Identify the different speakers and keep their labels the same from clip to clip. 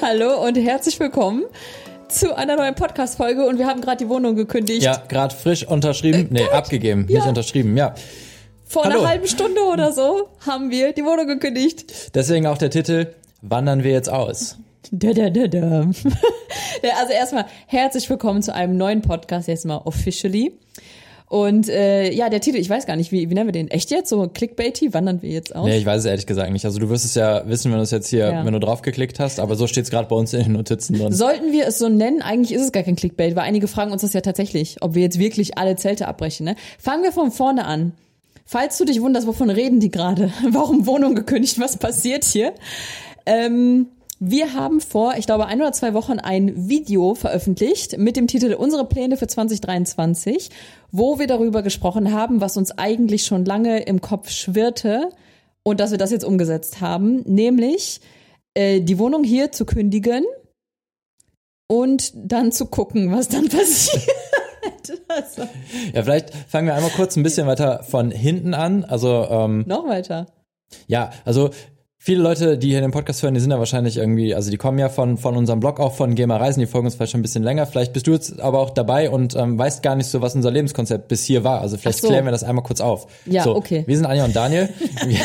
Speaker 1: Hallo und herzlich willkommen zu einer neuen Podcast-Folge und wir haben gerade die Wohnung gekündigt.
Speaker 2: Ja, gerade frisch unterschrieben, nee, abgegeben,
Speaker 1: Ja.
Speaker 2: nicht unterschrieben, ja.
Speaker 1: Vor
Speaker 2: Hallo.
Speaker 1: einer halben Stunde oder so haben wir die Wohnung gekündigt.
Speaker 2: Deswegen auch der Titel, wandern wir jetzt aus?
Speaker 1: Da, da, da, da. Also erstmal herzlich willkommen zu einem neuen Podcast, jetzt mal officially. Und äh, ja, der Titel, ich weiß gar nicht, wie, wie nennen wir den? Echt jetzt? So clickbaity? Wandern wir jetzt aus?
Speaker 2: Nee, ich weiß es ehrlich gesagt nicht. Also du wirst es ja wissen, wenn du es jetzt hier,
Speaker 1: Ja.
Speaker 2: wenn du draufgeklickt hast, aber so steht es gerade bei uns in den Notizen drin.
Speaker 1: Sollten wir es so nennen? Eigentlich ist es gar kein Clickbait, weil einige fragen uns das ja tatsächlich, ob wir jetzt wirklich alle Zelte abbrechen. Ne? Fangen wir von vorne an. Falls du dich wunderst, wovon reden die gerade? Warum Wohnung gekündigt? Was passiert hier? Ähm, wir haben vor, ich glaube, ein oder zwei Wochen ein Video veröffentlicht mit dem Titel Unsere Pläne für 2023, wo wir darüber gesprochen haben, was uns eigentlich schon lange im Kopf schwirrte und dass wir das jetzt umgesetzt haben, nämlich äh, die Wohnung hier zu kündigen und dann zu gucken, was dann passiert. Also,
Speaker 2: Ja, vielleicht fangen wir einmal kurz ein bisschen weiter von hinten an. Also ähm,
Speaker 1: noch weiter.
Speaker 2: Ja, also viele Leute, die hier den Podcast hören, die sind ja wahrscheinlich irgendwie, also die kommen ja von, von unserem Blog, auch von Gamer Reisen, die folgen uns vielleicht schon ein bisschen länger. Vielleicht bist du jetzt aber auch dabei und ähm, weißt gar nicht so, was unser Lebenskonzept bis hier war. Also vielleicht
Speaker 1: so.
Speaker 2: klären wir das einmal kurz auf.
Speaker 1: Ja,
Speaker 2: so,
Speaker 1: okay.
Speaker 2: Wir sind Anja und Daniel. wir,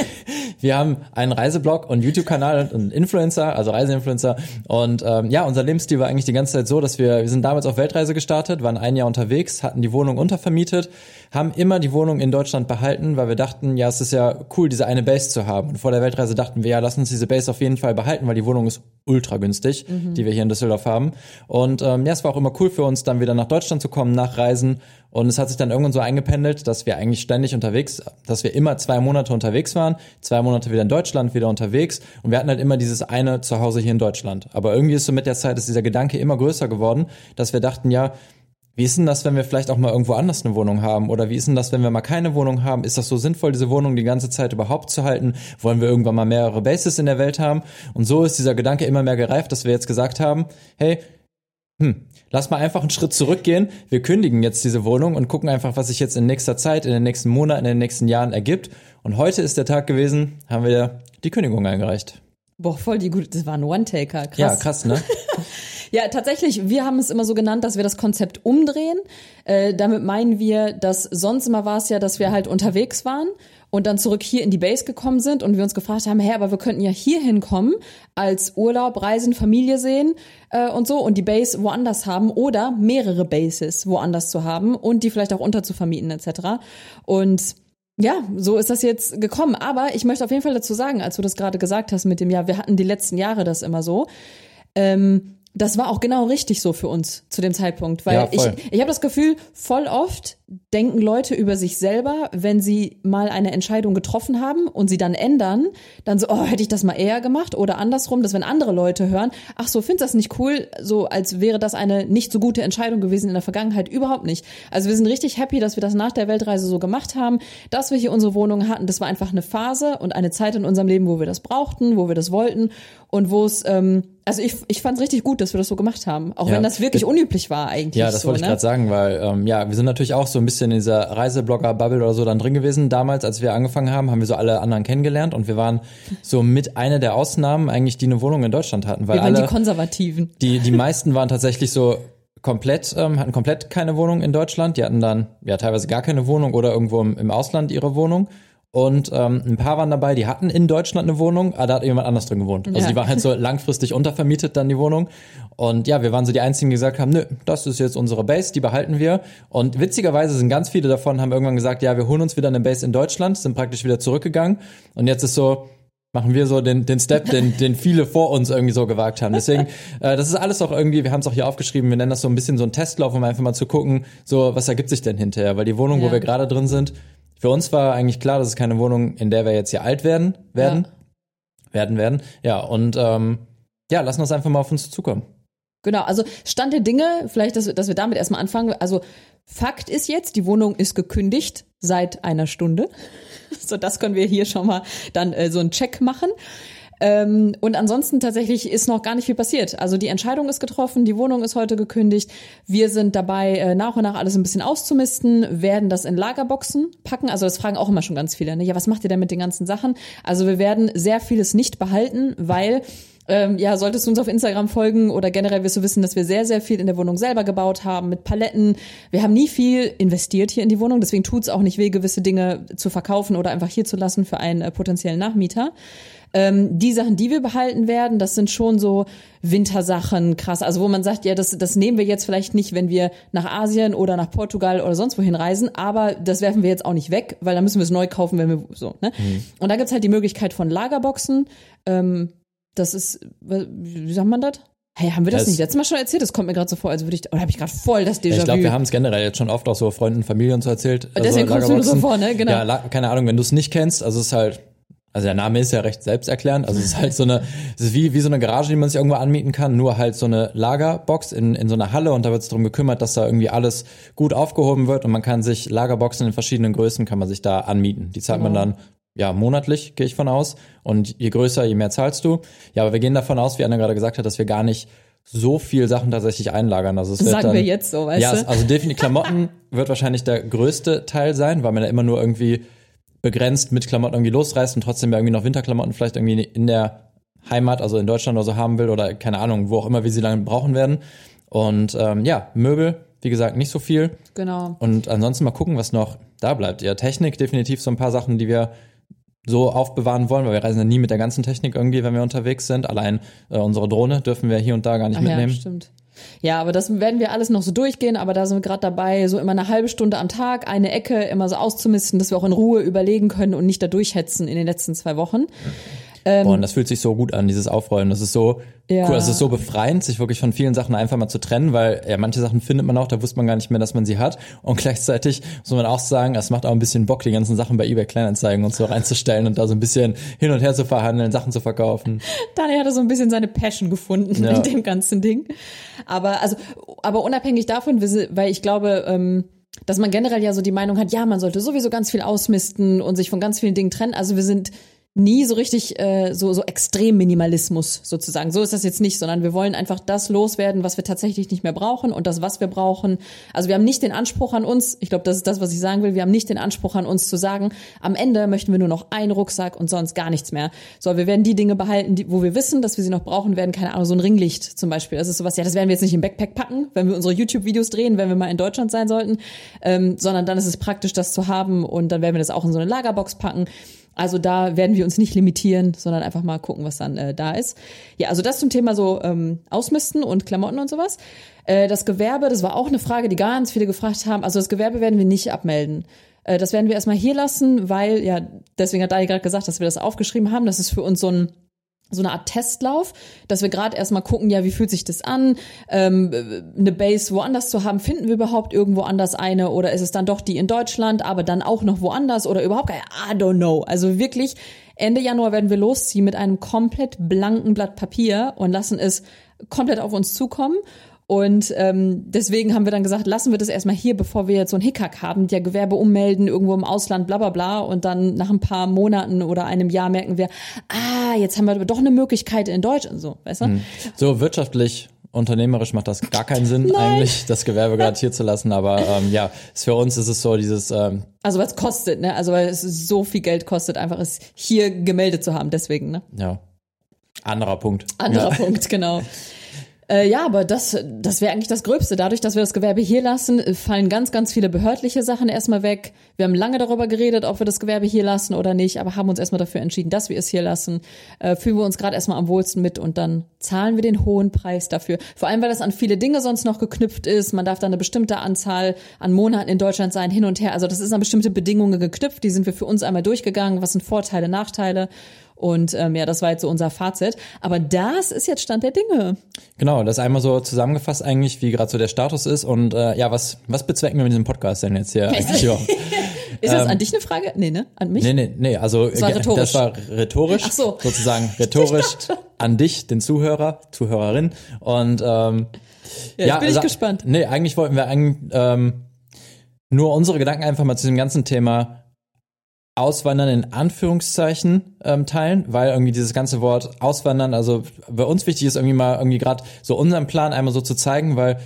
Speaker 2: wir haben einen Reiseblog und YouTube-Kanal und einen Influencer, also Reiseinfluencer. Und ähm, ja, unser Lebensstil war eigentlich die ganze Zeit so, dass wir, wir sind damals auf Weltreise gestartet, waren ein Jahr unterwegs, hatten die Wohnung untervermietet, haben immer die Wohnung in Deutschland behalten, weil wir dachten, ja, es ist ja cool, diese eine Base zu haben. Und vor der Weltreise dachten wir, ja, lass uns diese Base auf jeden Fall behalten, weil die Wohnung ist ultra günstig, die wir hier in Düsseldorf haben. Und ähm, ja, es war auch immer cool für uns, dann wieder nach Deutschland zu kommen, nach Reisen. Und es hat sich dann irgendwann so eingependelt, dass wir eigentlich ständig unterwegs, dass wir immer zwei Monate unterwegs waren, zwei Monate wieder in Deutschland, wieder unterwegs. Und wir hatten halt immer dieses eine Zuhause hier in Deutschland. Aber irgendwie ist so mit der Zeit ist dieser Gedanke immer größer geworden, dass wir dachten, ja, wie ist denn das, wenn wir vielleicht auch mal irgendwo anders eine Wohnung haben? Oder wie ist denn das, wenn wir mal keine Wohnung haben? Ist das so sinnvoll, diese Wohnung die ganze Zeit überhaupt zu halten? Wollen wir irgendwann mal mehrere Bases in der Welt haben? Und so ist dieser Gedanke immer mehr gereift, dass wir jetzt gesagt haben, hey, hm, lass mal einfach einen Schritt zurückgehen. Wir kündigen jetzt diese Wohnung und gucken einfach, was sich jetzt in nächster Zeit, in den nächsten Monaten, in den nächsten Jahren ergibt. Und heute ist der Tag gewesen, haben wir die Kündigung eingereicht.
Speaker 1: Boah, voll die gute, das war ein One-Taker, krass.
Speaker 2: Ja, krass, ne?
Speaker 1: Ja, tatsächlich, wir haben es immer so genannt, dass wir das Konzept umdrehen. Äh, damit meinen wir, dass sonst immer war es ja, dass wir halt unterwegs waren und dann zurück hier in die Base gekommen sind und wir uns gefragt haben, hä, aber wir könnten ja hier hinkommen, als Urlaub, Reisen, Familie sehen äh, und so und die Base woanders haben oder mehrere Bases woanders zu haben und die vielleicht auch unterzuvermieten etc. Und ja, so ist das jetzt gekommen. Aber ich möchte auf jeden Fall dazu sagen, als du das gerade gesagt hast mit dem, ja, wir hatten die letzten Jahre das immer so. Ähm, das war auch genau richtig so für uns zu dem Zeitpunkt, weil
Speaker 2: Ja,
Speaker 1: ich, ich habe das Gefühl, voll oft denken Leute über sich selber, wenn sie mal eine Entscheidung getroffen haben und sie dann ändern, dann so, oh, hätte ich das mal eher gemacht oder andersrum, dass wenn andere Leute hören, ach so, findest das nicht cool, so als wäre das eine nicht so gute Entscheidung gewesen in der Vergangenheit, überhaupt nicht. Also wir sind richtig happy, dass wir das nach der Weltreise so gemacht haben, dass wir hier unsere Wohnung hatten. Das war einfach eine Phase und eine Zeit in unserem Leben, wo wir das brauchten, wo wir das wollten und wo es, ähm, also ich, ich fand es richtig gut, dass wir das so gemacht haben, auch
Speaker 2: Ja.
Speaker 1: wenn das wirklich unüblich war eigentlich.
Speaker 2: Ja, das
Speaker 1: so,
Speaker 2: wollte ich
Speaker 1: ne?
Speaker 2: gerade sagen, weil ähm, ja, wir sind natürlich auch so ein bisschen in dieser Reiseblogger-Bubble oder so dann drin gewesen. Damals, als wir angefangen haben, haben wir so alle anderen kennengelernt und wir waren so mit einer der Ausnahmen eigentlich, die eine Wohnung in Deutschland hatten, weil
Speaker 1: Wir waren
Speaker 2: alle
Speaker 1: die Konservativen.
Speaker 2: die die meisten waren tatsächlich so komplett ähm, hatten komplett keine Wohnung in Deutschland. Die hatten dann ja teilweise gar keine Wohnung oder irgendwo im, im Ausland ihre Wohnung. Und ähm, ein paar waren dabei, die hatten in Deutschland eine Wohnung, aber da hat jemand anders drin gewohnt. Also
Speaker 1: Ja.
Speaker 2: die war halt so langfristig untervermietet dann die Wohnung. Und ja, wir waren so die einzigen, die gesagt haben, nö, das ist jetzt unsere Base, die behalten wir. Und witzigerweise sind ganz viele davon, haben irgendwann gesagt, ja, wir holen uns wieder eine Base in Deutschland, sind praktisch wieder zurückgegangen. Und jetzt ist so, machen wir so den, den Step, den, den viele vor uns irgendwie so gewagt haben. Deswegen, äh, das ist alles auch irgendwie, wir haben es auch hier aufgeschrieben, wir nennen das so ein bisschen so ein Testlauf, um einfach mal zu gucken, so was ergibt sich denn hinterher. Weil die Wohnung,
Speaker 1: Ja.
Speaker 2: wo wir gerade drin sind, für uns war eigentlich klar, das ist keine Wohnung, in der wir jetzt hier alt werden, werden, werden, werden. Ja, und ähm, ja, lassen das einfach mal auf uns zukommen.
Speaker 1: Genau, also Stand der Dinge, vielleicht, dass, dass wir damit erstmal anfangen. Also Fakt ist jetzt, die Wohnung ist gekündigt seit einer Stunde. So, das können wir hier schon mal dann äh, so einen Check machen. Ähm, und ansonsten tatsächlich ist noch gar nicht viel passiert. Also die Entscheidung ist getroffen, die Wohnung ist heute gekündigt. Wir sind dabei, äh, nach und nach alles ein bisschen auszumisten, werden das in Lagerboxen packen. Also das fragen auch immer schon ganz viele. Ne? Ja, was macht ihr denn mit den ganzen Sachen? Also wir werden sehr vieles nicht behalten, weil Ähm, ja, solltest du uns auf Instagram folgen oder generell wirst du wissen, dass wir sehr, sehr viel in der Wohnung selber gebaut haben mit Paletten. Wir haben nie viel investiert hier in die Wohnung, deswegen tut's auch nicht weh, gewisse Dinge zu verkaufen oder einfach hier zu lassen für einen äh, potenziellen Nachmieter. Ähm, die Sachen, die wir behalten werden, das sind schon so Wintersachen, krass. Also wo man sagt, ja, das, das nehmen wir jetzt vielleicht nicht, wenn wir nach Asien oder nach Portugal oder sonst wohin reisen, aber das werfen wir jetzt auch nicht weg, weil dann müssen wir es neu kaufen, wenn wir so. Ne? Mhm. Und da gibt's halt die Möglichkeit von Lagerboxen. Ähm, das ist, wie sagt man das? Hey, haben wir das, das nicht letztes Mal schon erzählt? Das kommt mir gerade so vor, als würde ich, oder habe ich gerade voll das Déjà-vu?
Speaker 2: Ich glaube, wir haben es generell jetzt schon oft auch so Freunden, Familien so erzählt.
Speaker 1: Und deswegen also, kommst du so vor, ne? Genau.
Speaker 2: Ja, keine Ahnung, wenn du es nicht kennst, also es ist halt also der Name ist ja recht selbsterklärend. Also es ist halt so eine, es ist wie, wie so eine Garage, die man sich irgendwo anmieten kann, nur halt so eine Lagerbox in, in so einer Halle und da wird es darum gekümmert, dass da irgendwie alles gut aufgehoben wird und man kann sich Lagerboxen in verschiedenen Größen kann man sich da anmieten. Die zahlt genau. man dann ja monatlich, gehe ich von aus. Und je größer, je mehr zahlst du. Ja, aber wir gehen davon aus, wie Anna gerade gesagt hat, dass wir gar nicht so viel Sachen tatsächlich einlagern. Also es wird
Speaker 1: sagen
Speaker 2: dann,
Speaker 1: wir jetzt so, weißt
Speaker 2: ja,
Speaker 1: du?
Speaker 2: also definitiv Klamotten wird wahrscheinlich der größte Teil sein, weil man ja immer nur irgendwie begrenzt mit Klamotten irgendwie losreißt und trotzdem irgendwie noch Winterklamotten vielleicht irgendwie in der Heimat, also in Deutschland oder so haben will oder keine Ahnung, wo auch immer wir sie lange brauchen werden. Und ähm, ja, Möbel, wie gesagt, nicht so viel.
Speaker 1: Genau.
Speaker 2: Und ansonsten mal gucken, was noch da bleibt. Ja, Technik, definitiv so ein paar Sachen, die wir so aufbewahren wollen, weil wir reisen ja nie mit der ganzen Technik irgendwie, wenn wir unterwegs sind. Allein äh, unsere Drohne dürfen wir hier und da gar nicht Ach mitnehmen.
Speaker 1: Ja, stimmt. Ja, aber das werden wir alles noch so durchgehen, aber da sind wir gerade dabei, so immer eine halbe Stunde am Tag eine Ecke immer so auszumisten, dass wir auch in Ruhe überlegen können und nicht da durchhetzen in den letzten zwei Wochen.
Speaker 2: Ähm, und das fühlt sich so gut an, dieses Aufräumen. Das ist so ja. cool. Das ist so befreiend, sich wirklich von vielen Sachen einfach mal zu trennen, weil ja, manche Sachen findet man auch, da wusste man gar nicht mehr, dass man sie hat. Und gleichzeitig muss man auch sagen, es macht auch ein bisschen Bock, die ganzen Sachen bei eBay Kleinanzeigen und so reinzustellen und da so ein bisschen hin und her zu verhandeln, Sachen zu verkaufen.
Speaker 1: Daniel hatte so ein bisschen seine Passion gefunden ja. in dem ganzen Ding. Aber also, aber unabhängig davon, weil ich glaube, ähm, dass man generell ja so die Meinung hat, ja, man sollte sowieso ganz viel ausmisten und sich von ganz vielen Dingen trennen. Also wir sind nie so richtig äh, so so extrem Minimalismus sozusagen. So ist das jetzt nicht, sondern wir wollen einfach das loswerden, was wir tatsächlich nicht mehr brauchen und das, was wir brauchen. Also wir haben nicht den Anspruch an uns. Ich glaube, das ist das, was ich sagen will. Wir haben nicht den Anspruch an uns zu sagen, am Ende möchten wir nur noch einen Rucksack und sonst gar nichts mehr. So, wir werden die Dinge behalten, die, wo wir wissen, dass wir sie noch brauchen werden. Keine Ahnung, so ein Ringlicht zum Beispiel. Das ist sowas. Ja, das werden wir jetzt nicht im Backpack packen, wenn wir unsere YouTube-Videos drehen, wenn wir mal in Deutschland sein sollten, ähm, sondern dann ist es praktisch, das zu haben und dann werden wir das auch in so eine Lagerbox packen. Also da werden wir uns nicht limitieren, sondern einfach mal gucken, was dann äh, da ist. Ja, also das zum Thema so ähm, Ausmisten und Klamotten und sowas. Äh, das Gewerbe, das war auch eine Frage, die ganz viele gefragt haben. Also das Gewerbe werden wir nicht abmelden. Äh, das werden wir erstmal hier lassen, weil, ja, deswegen hat Dani gerade gesagt, dass wir das aufgeschrieben haben. Das ist für uns so ein so eine Art Testlauf, dass wir gerade erstmal gucken, ja, wie fühlt sich das an? Ähm, eine Base woanders zu haben, finden wir überhaupt irgendwo anders eine oder ist es dann doch die in Deutschland, aber dann auch noch woanders oder überhaupt keine, I don't know. Also wirklich, Ende Januar werden wir losziehen mit einem komplett blanken Blatt Papier und lassen es komplett auf uns zukommen und ähm, deswegen haben wir dann gesagt, lassen wir das erstmal hier, bevor wir jetzt so einen Hickhack haben, der Gewerbe ummelden, irgendwo im Ausland, bla bla bla. Und dann nach ein paar Monaten oder einem Jahr merken wir, ah, jetzt haben wir doch eine Möglichkeit in Deutschland. So, weißt du? Hm.
Speaker 2: So wirtschaftlich unternehmerisch macht das gar keinen Sinn Nein. eigentlich, das Gewerbe gerade hier zu lassen. Aber ähm, ja, für uns ist es so dieses. Ähm,
Speaker 1: also was kostet, ne? Also weil es so viel Geld kostet, einfach es hier gemeldet zu haben. Deswegen, ne?
Speaker 2: Ja. Anderer Punkt.
Speaker 1: Anderer
Speaker 2: ja.
Speaker 1: Punkt, genau. Äh, ja, aber das, das wäre eigentlich das Gröbste. Dadurch, dass wir das Gewerbe hier lassen, fallen ganz, ganz viele behördliche Sachen erstmal weg. Wir haben lange darüber geredet, ob wir das Gewerbe hier lassen oder nicht, aber haben uns erstmal dafür entschieden, dass wir es hier lassen. Äh, fühlen wir uns gerade erstmal am wohlsten mit und dann zahlen wir den hohen Preis dafür. Vor allem, weil das an viele Dinge sonst noch geknüpft ist. Man darf da eine bestimmte Anzahl an Monaten in Deutschland sein, hin und her. Also das ist an bestimmte Bedingungen geknüpft. Die sind wir für uns einmal durchgegangen. Was sind Vorteile, Nachteile? Und ähm, ja, das war jetzt so unser Fazit. Aber das ist jetzt Stand der Dinge.
Speaker 2: Genau, das einmal so zusammengefasst eigentlich, wie gerade so der Status ist. Und äh, ja, was, was bezwecken wir mit diesem Podcast denn jetzt hier eigentlich?
Speaker 1: Ist das ähm, an dich eine Frage? Nee, ne? An mich?
Speaker 2: Nee, nee, nee. Also
Speaker 1: das war rhetorisch,
Speaker 2: das war rhetorisch Ach so. sozusagen rhetorisch an dich, den Zuhörer, Zuhörerin. Und ähm,
Speaker 1: ja, ja bin also, ich gespannt.
Speaker 2: Nee, eigentlich wollten wir eigentlich ähm, nur unsere Gedanken einfach mal zu dem ganzen Thema Auswandern in Anführungszeichen ähm, teilen, weil irgendwie dieses ganze Wort Auswandern, also bei uns wichtig ist irgendwie mal irgendwie gerade so unseren Plan einmal so zu zeigen, weil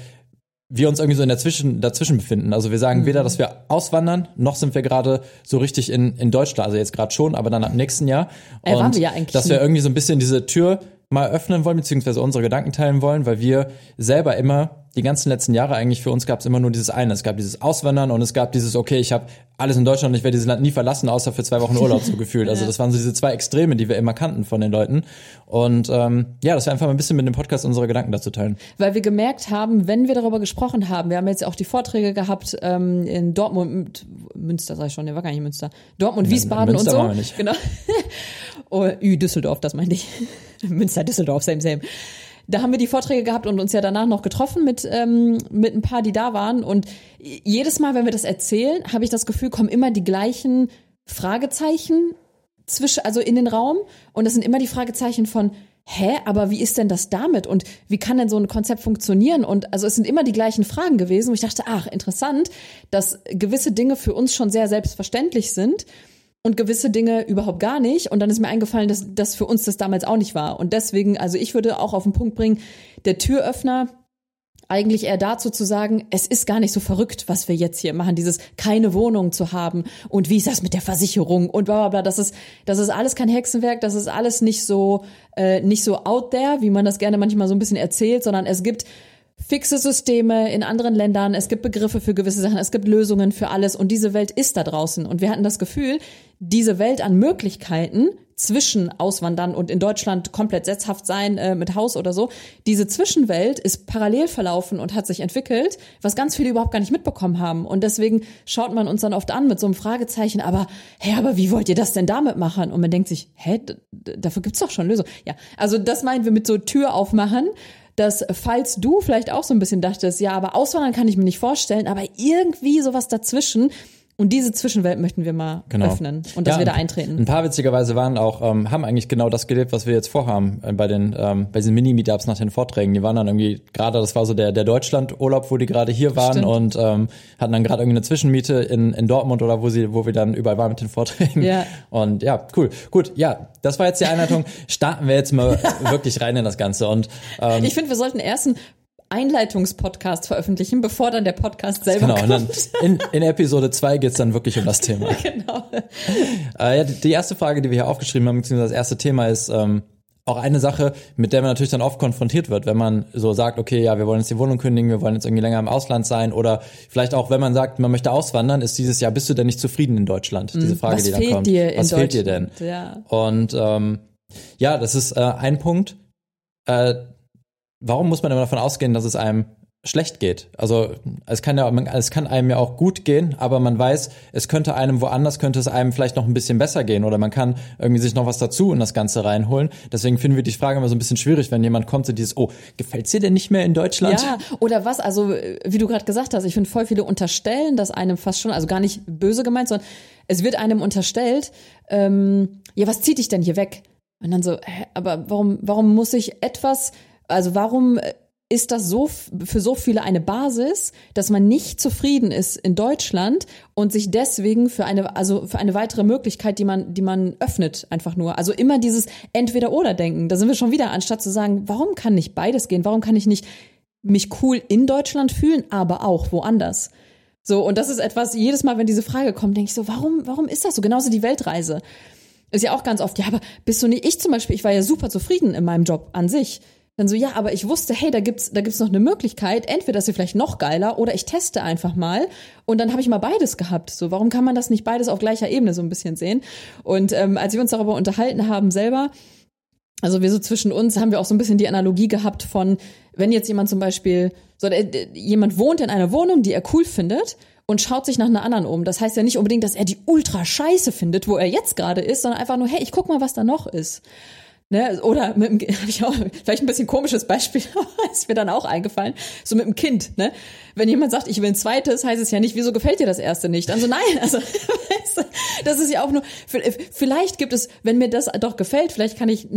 Speaker 2: wir uns irgendwie so in dazwischen, dazwischen befinden. Also wir sagen mhm. weder, dass wir auswandern, noch sind wir gerade so richtig in, in Deutschland, also jetzt gerade schon, aber dann ab nächsten Jahr.
Speaker 1: Äh, waren wir ja eigentlich
Speaker 2: dass wir irgendwie so ein bisschen diese Tür mal öffnen wollen, beziehungsweise unsere Gedanken teilen wollen, weil wir selber immer die ganzen letzten Jahre eigentlich für uns gab es immer nur dieses eine. Es gab dieses Auswandern und es gab dieses, okay, ich habe alles in Deutschland und ich werde dieses Land nie verlassen, außer für zwei Wochen Urlaub so gefühlt. Also das waren so diese zwei Extreme, die wir immer kannten von den Leuten. Und ähm, ja, das wäre einfach mal ein bisschen mit dem Podcast unsere Gedanken dazu teilen.
Speaker 1: Weil wir gemerkt haben, wenn wir darüber gesprochen haben, wir haben jetzt auch die Vorträge gehabt ähm, in Dortmund, Münster sag ich schon, der war gar nicht Münster, Dortmund, Wiesbaden
Speaker 2: Münster
Speaker 1: und so.
Speaker 2: waren wir nicht.
Speaker 1: Genau. oh, Ü, Düsseldorf, das meinte ich. Münster, Düsseldorf, same, same. Da haben wir die Vorträge gehabt und uns ja danach noch getroffen mit, ähm, mit ein paar, die da waren. Und jedes Mal, wenn wir das erzählen, habe ich das Gefühl, kommen immer die gleichen Fragezeichen zwischen, also in den Raum. Und das sind immer die Fragezeichen von, hä, aber wie ist denn das damit? Und wie kann denn so ein Konzept funktionieren? Und also es sind immer die gleichen Fragen gewesen, wo ich dachte, ach, interessant, dass gewisse Dinge für uns schon sehr selbstverständlich sind und gewisse Dinge überhaupt gar nicht. Und dann ist mir eingefallen, dass das für uns das damals auch nicht war. Und deswegen, also ich würde auch auf den Punkt bringen, der Türöffner eigentlich eher dazu zu sagen, es ist gar nicht so verrückt, was wir jetzt hier machen, dieses keine Wohnung zu haben und wie ist das mit der Versicherung und bla bla bla. Das ist, das ist alles kein Hexenwerk, das ist alles nicht so, äh, nicht so out there, wie man das gerne manchmal so ein bisschen erzählt, sondern es gibt fixe Systeme in anderen Ländern, es gibt Begriffe für gewisse Sachen, es gibt Lösungen für alles und diese Welt ist da draußen. Und wir hatten das Gefühl, diese Welt an Möglichkeiten zwischen Auswandern und in Deutschland komplett setzhaft sein äh, mit Haus oder so, diese Zwischenwelt ist parallel verlaufen und hat sich entwickelt, was ganz viele überhaupt gar nicht mitbekommen haben. Und deswegen schaut man uns dann oft an mit so einem Fragezeichen, aber hä, aber wie wollt ihr das denn damit machen? Und man denkt sich, hä, dafür gibt's doch schon Lösungen. Ja, also das meinen wir mit so Tür aufmachen dass falls du vielleicht auch so ein bisschen dachtest, ja, aber Auswandern kann ich mir nicht vorstellen, aber irgendwie sowas dazwischen, und diese Zwischenwelt möchten wir mal
Speaker 2: Genau.
Speaker 1: öffnen und dass
Speaker 2: Ja,
Speaker 1: wir da
Speaker 2: ein-
Speaker 1: eintreten.
Speaker 2: Ein paar witzigerweise waren auch, ähm, haben eigentlich genau das gelebt, was wir jetzt vorhaben äh, bei den, ähm, bei diesen Mini-Meetups nach den Vorträgen. Die waren dann irgendwie gerade, das war so der, der Deutschland-Urlaub, wo die gerade hier waren
Speaker 1: Stimmt.
Speaker 2: und ähm, hatten dann gerade irgendwie eine Zwischenmiete in, in Dortmund oder wo sie, wo wir dann überall waren mit den Vorträgen.
Speaker 1: Ja.
Speaker 2: Und ja, cool. Gut, ja, das war jetzt die Einleitung. Starten wir jetzt mal wirklich rein in das Ganze. Und ähm,
Speaker 1: Ich finde, wir sollten erst einen Einleitungspodcast veröffentlichen, bevor dann der Podcast selber
Speaker 2: Genau,
Speaker 1: kommt.
Speaker 2: in, in Episode 2 geht's dann wirklich um das Thema.
Speaker 1: genau.
Speaker 2: Äh, ja, die, erste Frage, die wir hier aufgeschrieben haben, beziehungsweise das erste Thema ist ähm, auch eine Sache, mit der man natürlich dann oft konfrontiert wird, wenn man so sagt, okay, ja, wir wollen jetzt die Wohnung kündigen, wir wollen jetzt irgendwie länger im Ausland sein oder vielleicht auch, wenn man sagt, man möchte auswandern, ist dieses Jahr, bist du denn nicht zufrieden in Deutschland? Diese Frage.
Speaker 1: Was
Speaker 2: die dann kommt.
Speaker 1: dir in
Speaker 2: Was fehlt dir denn?
Speaker 1: Ja.
Speaker 2: Und ähm, ja, das ist äh, ein Punkt. Äh, warum muss man immer davon ausgehen, dass es einem schlecht geht? Also es kann ja, man, es kann einem ja auch gut gehen, aber man weiß, es könnte einem woanders könnte es einem vielleicht noch ein bisschen besser gehen oder man kann irgendwie sich noch was dazu in das Ganze reinholen. Deswegen finden wir die Frage immer so ein bisschen schwierig, wenn jemand kommt, so dieses, oh, gefällt's dir denn nicht mehr in Deutschland?
Speaker 1: Ja, oder was, also wie du gerade gesagt hast, ich finde voll viele unterstellen, dass einem fast schon, also gar nicht böse gemeint, sondern es wird einem unterstellt, ähm, ja, was zieht dich denn hier weg? Und dann so, hä, aber warum, warum muss ich etwas, also warum äh, ist das so für so viele eine Basis, dass man nicht zufrieden ist in Deutschland und sich deswegen für eine, also für eine weitere Möglichkeit, die man, die man öffnet, einfach nur. Also immer dieses Entweder-Oder-Denken. Da sind wir schon wieder, anstatt zu sagen, warum kann nicht beides gehen? Warum kann ich nicht mich cool in Deutschland fühlen, aber auch woanders? So, und das ist etwas, jedes Mal, wenn diese Frage kommt, denke ich so, warum, warum ist das so? Genauso die Weltreise. Ist ja auch ganz oft, ja, aber bist du nicht, ich zum Beispiel, ich war ja super zufrieden in meinem Job an sich. Dann so, ja, aber ich wusste, hey, da gibt's, da gibt's noch eine Möglichkeit, entweder ist sie vielleicht noch geiler oder ich teste einfach mal und dann habe ich mal beides gehabt. So, warum kann man das nicht beides auf gleicher Ebene so ein bisschen sehen? Und ähm, als wir uns darüber unterhalten haben selber, also wir so zwischen uns haben wir auch so ein bisschen die Analogie gehabt von, wenn jetzt jemand zum Beispiel, so jemand wohnt in einer Wohnung, die er cool findet und schaut sich nach einer anderen um. Das heißt ja nicht unbedingt, dass er die ultra scheiße findet, wo er jetzt gerade ist, sondern einfach nur, hey, ich guck mal, was da noch ist. Ne? Oder mit dem, hab ich auch, vielleicht ein bisschen komisches Beispiel, aber ist mir dann auch eingefallen, so mit dem Kind, ne? Wenn jemand sagt, ich will ein zweites, heißt es ja nicht, wieso gefällt dir das erste nicht? Also nein, also weißt du, das ist ja auch nur, vielleicht gibt es, wenn mir das doch gefällt, vielleicht kann ich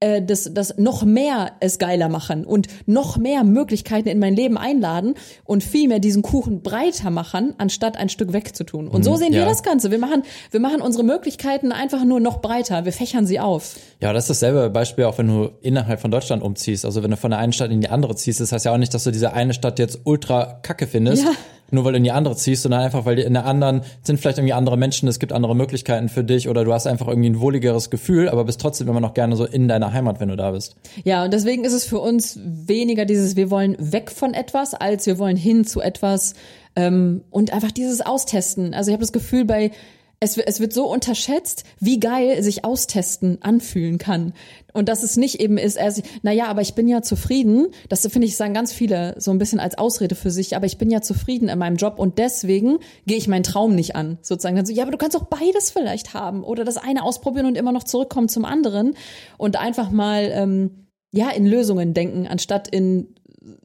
Speaker 1: äh, das, das noch mehr es geiler machen und noch mehr Möglichkeiten in mein Leben einladen und viel mehr diesen Kuchen breiter machen, anstatt ein Stück wegzutun. Und so sehen wir
Speaker 2: ja.
Speaker 1: das Ganze. Wir machen, wir machen unsere Möglichkeiten einfach nur noch breiter. Wir fächern sie auf.
Speaker 2: Ja, das ist dasselbe Beispiel auch, wenn du innerhalb von Deutschland umziehst. Also wenn du von der einen Stadt in die andere ziehst, das heißt ja auch nicht, dass du diese eine Stadt jetzt ultra kacke findest.
Speaker 1: Ja.
Speaker 2: Nur weil du in die andere ziehst, sondern einfach, weil in der anderen sind vielleicht irgendwie andere Menschen, es gibt andere Möglichkeiten für dich oder du hast einfach irgendwie ein wohligeres Gefühl, aber bist trotzdem immer noch gerne so in deiner Heimat, wenn du da bist.
Speaker 1: Ja, und deswegen ist es für uns weniger dieses, wir wollen weg von etwas, als wir wollen hin zu etwas ähm, und einfach dieses Austesten. Also ich habe das Gefühl, bei es, es wird so unterschätzt, wie geil sich austesten anfühlen kann. Und dass es nicht eben ist, er, naja, aber ich bin ja zufrieden. Das finde ich, sagen ganz viele so ein bisschen als Ausrede für sich, aber ich bin ja zufrieden in meinem Job und deswegen gehe ich meinen Traum nicht an. Sozusagen dann so, ja, aber du kannst auch beides vielleicht haben oder das eine ausprobieren und immer noch zurückkommen zum anderen und einfach mal, ähm, ja, in Lösungen denken, anstatt in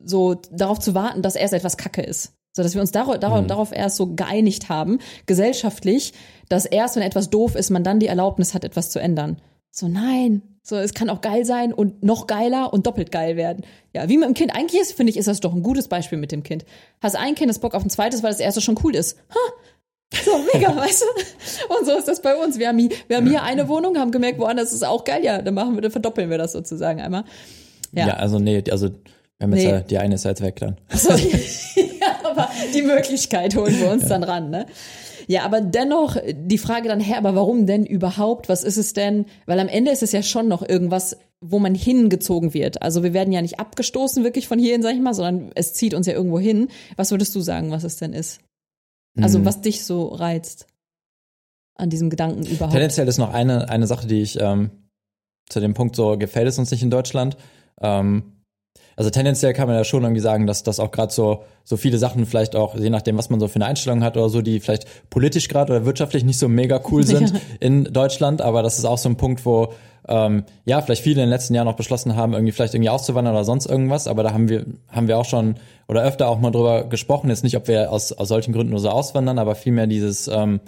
Speaker 1: so darauf zu warten, dass erst etwas Kacke ist so dass wir uns darauf, darauf, mhm. darauf erst so geeinigt haben, gesellschaftlich, dass erst, wenn etwas doof ist, man dann die Erlaubnis hat, etwas zu ändern. So, nein. So, es kann auch geil sein und noch geiler und doppelt geil werden. Ja, wie mit dem Kind. Eigentlich ist, finde ich, ist das doch ein gutes Beispiel mit dem Kind. Hast ein Kind, das Bock auf ein zweites, weil das erste schon cool ist. Ha! So, mega, weißt du? Und so ist das bei uns. Wir haben, hier, wir haben hier eine Wohnung, haben gemerkt, woanders ist auch geil. Ja, dann machen wir, dann verdoppeln wir das sozusagen einmal.
Speaker 2: Ja, ja also nee, also wir haben jetzt nee. ja, die eine ist jetzt weg dann.
Speaker 1: So, aber die Möglichkeit holen wir uns ja. dann ran, ne? Ja, aber dennoch die Frage dann her, aber warum denn überhaupt? Was ist es denn? Weil am Ende ist es ja schon noch irgendwas, wo man hingezogen wird. Also wir werden ja nicht abgestoßen wirklich von hierhin, sag ich mal, sondern es zieht uns ja irgendwo hin. Was würdest du sagen, was es denn ist? Also mhm. was dich so reizt an diesem Gedanken überhaupt?
Speaker 2: Tendenziell ist noch eine, eine Sache, die ich ähm, zu dem Punkt so gefällt es uns nicht in Deutschland. Ähm, also tendenziell kann man ja schon irgendwie sagen, dass das auch gerade so so viele Sachen vielleicht auch, je nachdem, was man so für eine Einstellung hat oder so, die vielleicht politisch gerade oder wirtschaftlich nicht so mega cool sind ja. in Deutschland, aber das ist auch so ein Punkt, wo ähm, ja, vielleicht viele in den letzten Jahren auch beschlossen haben, irgendwie vielleicht irgendwie auszuwandern oder sonst irgendwas, aber da haben wir, haben wir auch schon oder öfter auch mal drüber gesprochen, jetzt nicht, ob wir aus, aus solchen Gründen nur so auswandern, aber vielmehr dieses, ähm,